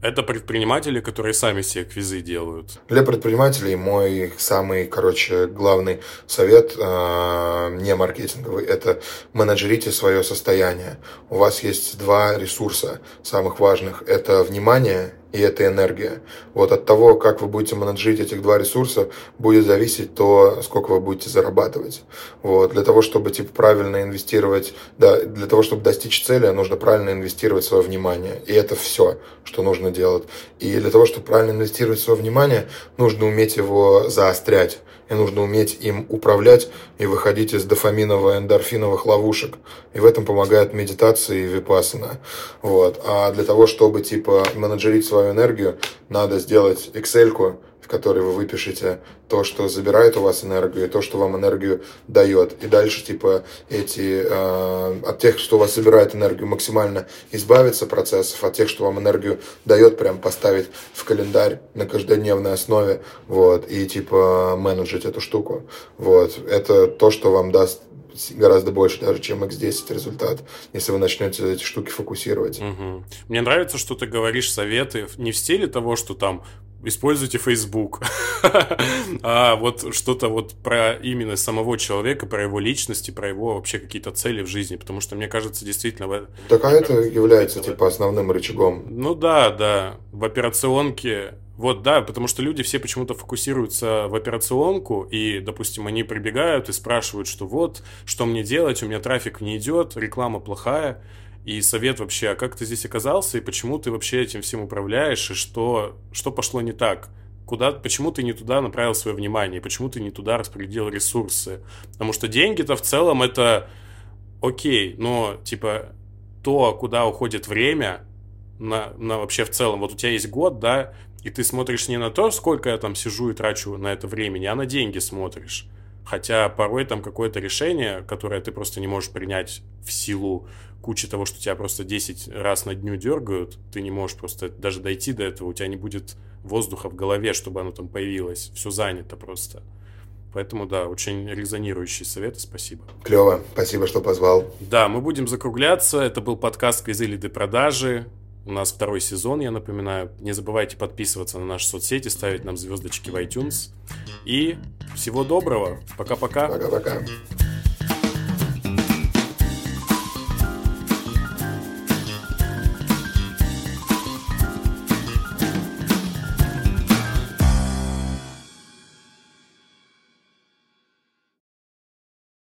Это предприниматели, которые сами себе квизы делают. Для предпринимателей мой самый, короче, главный совет э, не маркетинговый – это менеджерите свое состояние. У вас есть два ресурса самых важных – это внимание и это энергия. Вот от того, как вы будете менеджить этих два ресурса, будет зависеть то, сколько вы будете зарабатывать. Вот. Для того, чтобы типа, правильно инвестировать, да, для того, чтобы достичь цели, нужно правильно инвестировать свое внимание. И это все, что нужно делать. И для того, чтобы правильно инвестировать свое внимание, нужно уметь его заострять и нужно уметь им управлять и выходить из дофаминово-эндорфиновых ловушек. И в этом помогает медитация и випассана. Вот. А для того, чтобы типа менеджерить свою энергию, надо сделать Excel-ку, в вы выпишете то, что забирает у вас энергию, и то, что вам энергию дает. И дальше, типа, эти, э, от тех, что у вас забирает энергию, максимально избавиться процессов, от тех, что вам энергию дает, прям поставить в календарь на каждодневной основе, вот, и, типа, менеджить эту штуку. Вот. Это то, что вам даст гораздо больше даже, чем X10 результат, если вы начнете эти штуки фокусировать. Угу. Мне нравится, что ты говоришь советы не в стиле того, что там используйте Facebook. [laughs] а вот что-то вот про именно самого человека, про его личности, про его вообще какие-то цели в жизни, потому что мне кажется, действительно... Так а это является типа основным рычагом. Ну да, да. В операционке вот, да, потому что люди все почему-то фокусируются в операционку, и, допустим, они прибегают и спрашивают, что вот, что мне делать, у меня трафик не идет, реклама плохая, и совет вообще, а как ты здесь оказался, и почему ты вообще этим всем управляешь, и что, что пошло не так? Куда, почему ты не туда направил свое внимание, почему ты не туда распределил ресурсы? Потому что деньги-то в целом это окей, но, типа, то, куда уходит время, на, на вообще в целом, вот у тебя есть год, да, и ты смотришь не на то, сколько я там сижу и трачу на это времени, а на деньги смотришь. Хотя порой там какое-то решение, которое ты просто не можешь принять в силу кучи того, что тебя просто 10 раз на дню дергают, ты не можешь просто даже дойти до этого, у тебя не будет воздуха в голове, чтобы оно там появилось. Все занято просто. Поэтому, да, очень резонирующие советы, спасибо. Клево, спасибо, что позвал. Да, мы будем закругляться. Это был подкаст «Квизы лиды продажи». У нас второй сезон, я напоминаю. Не забывайте подписываться на наши соцсети, ставить нам звездочки в iTunes. И всего доброго. Пока-пока. Пока-пока.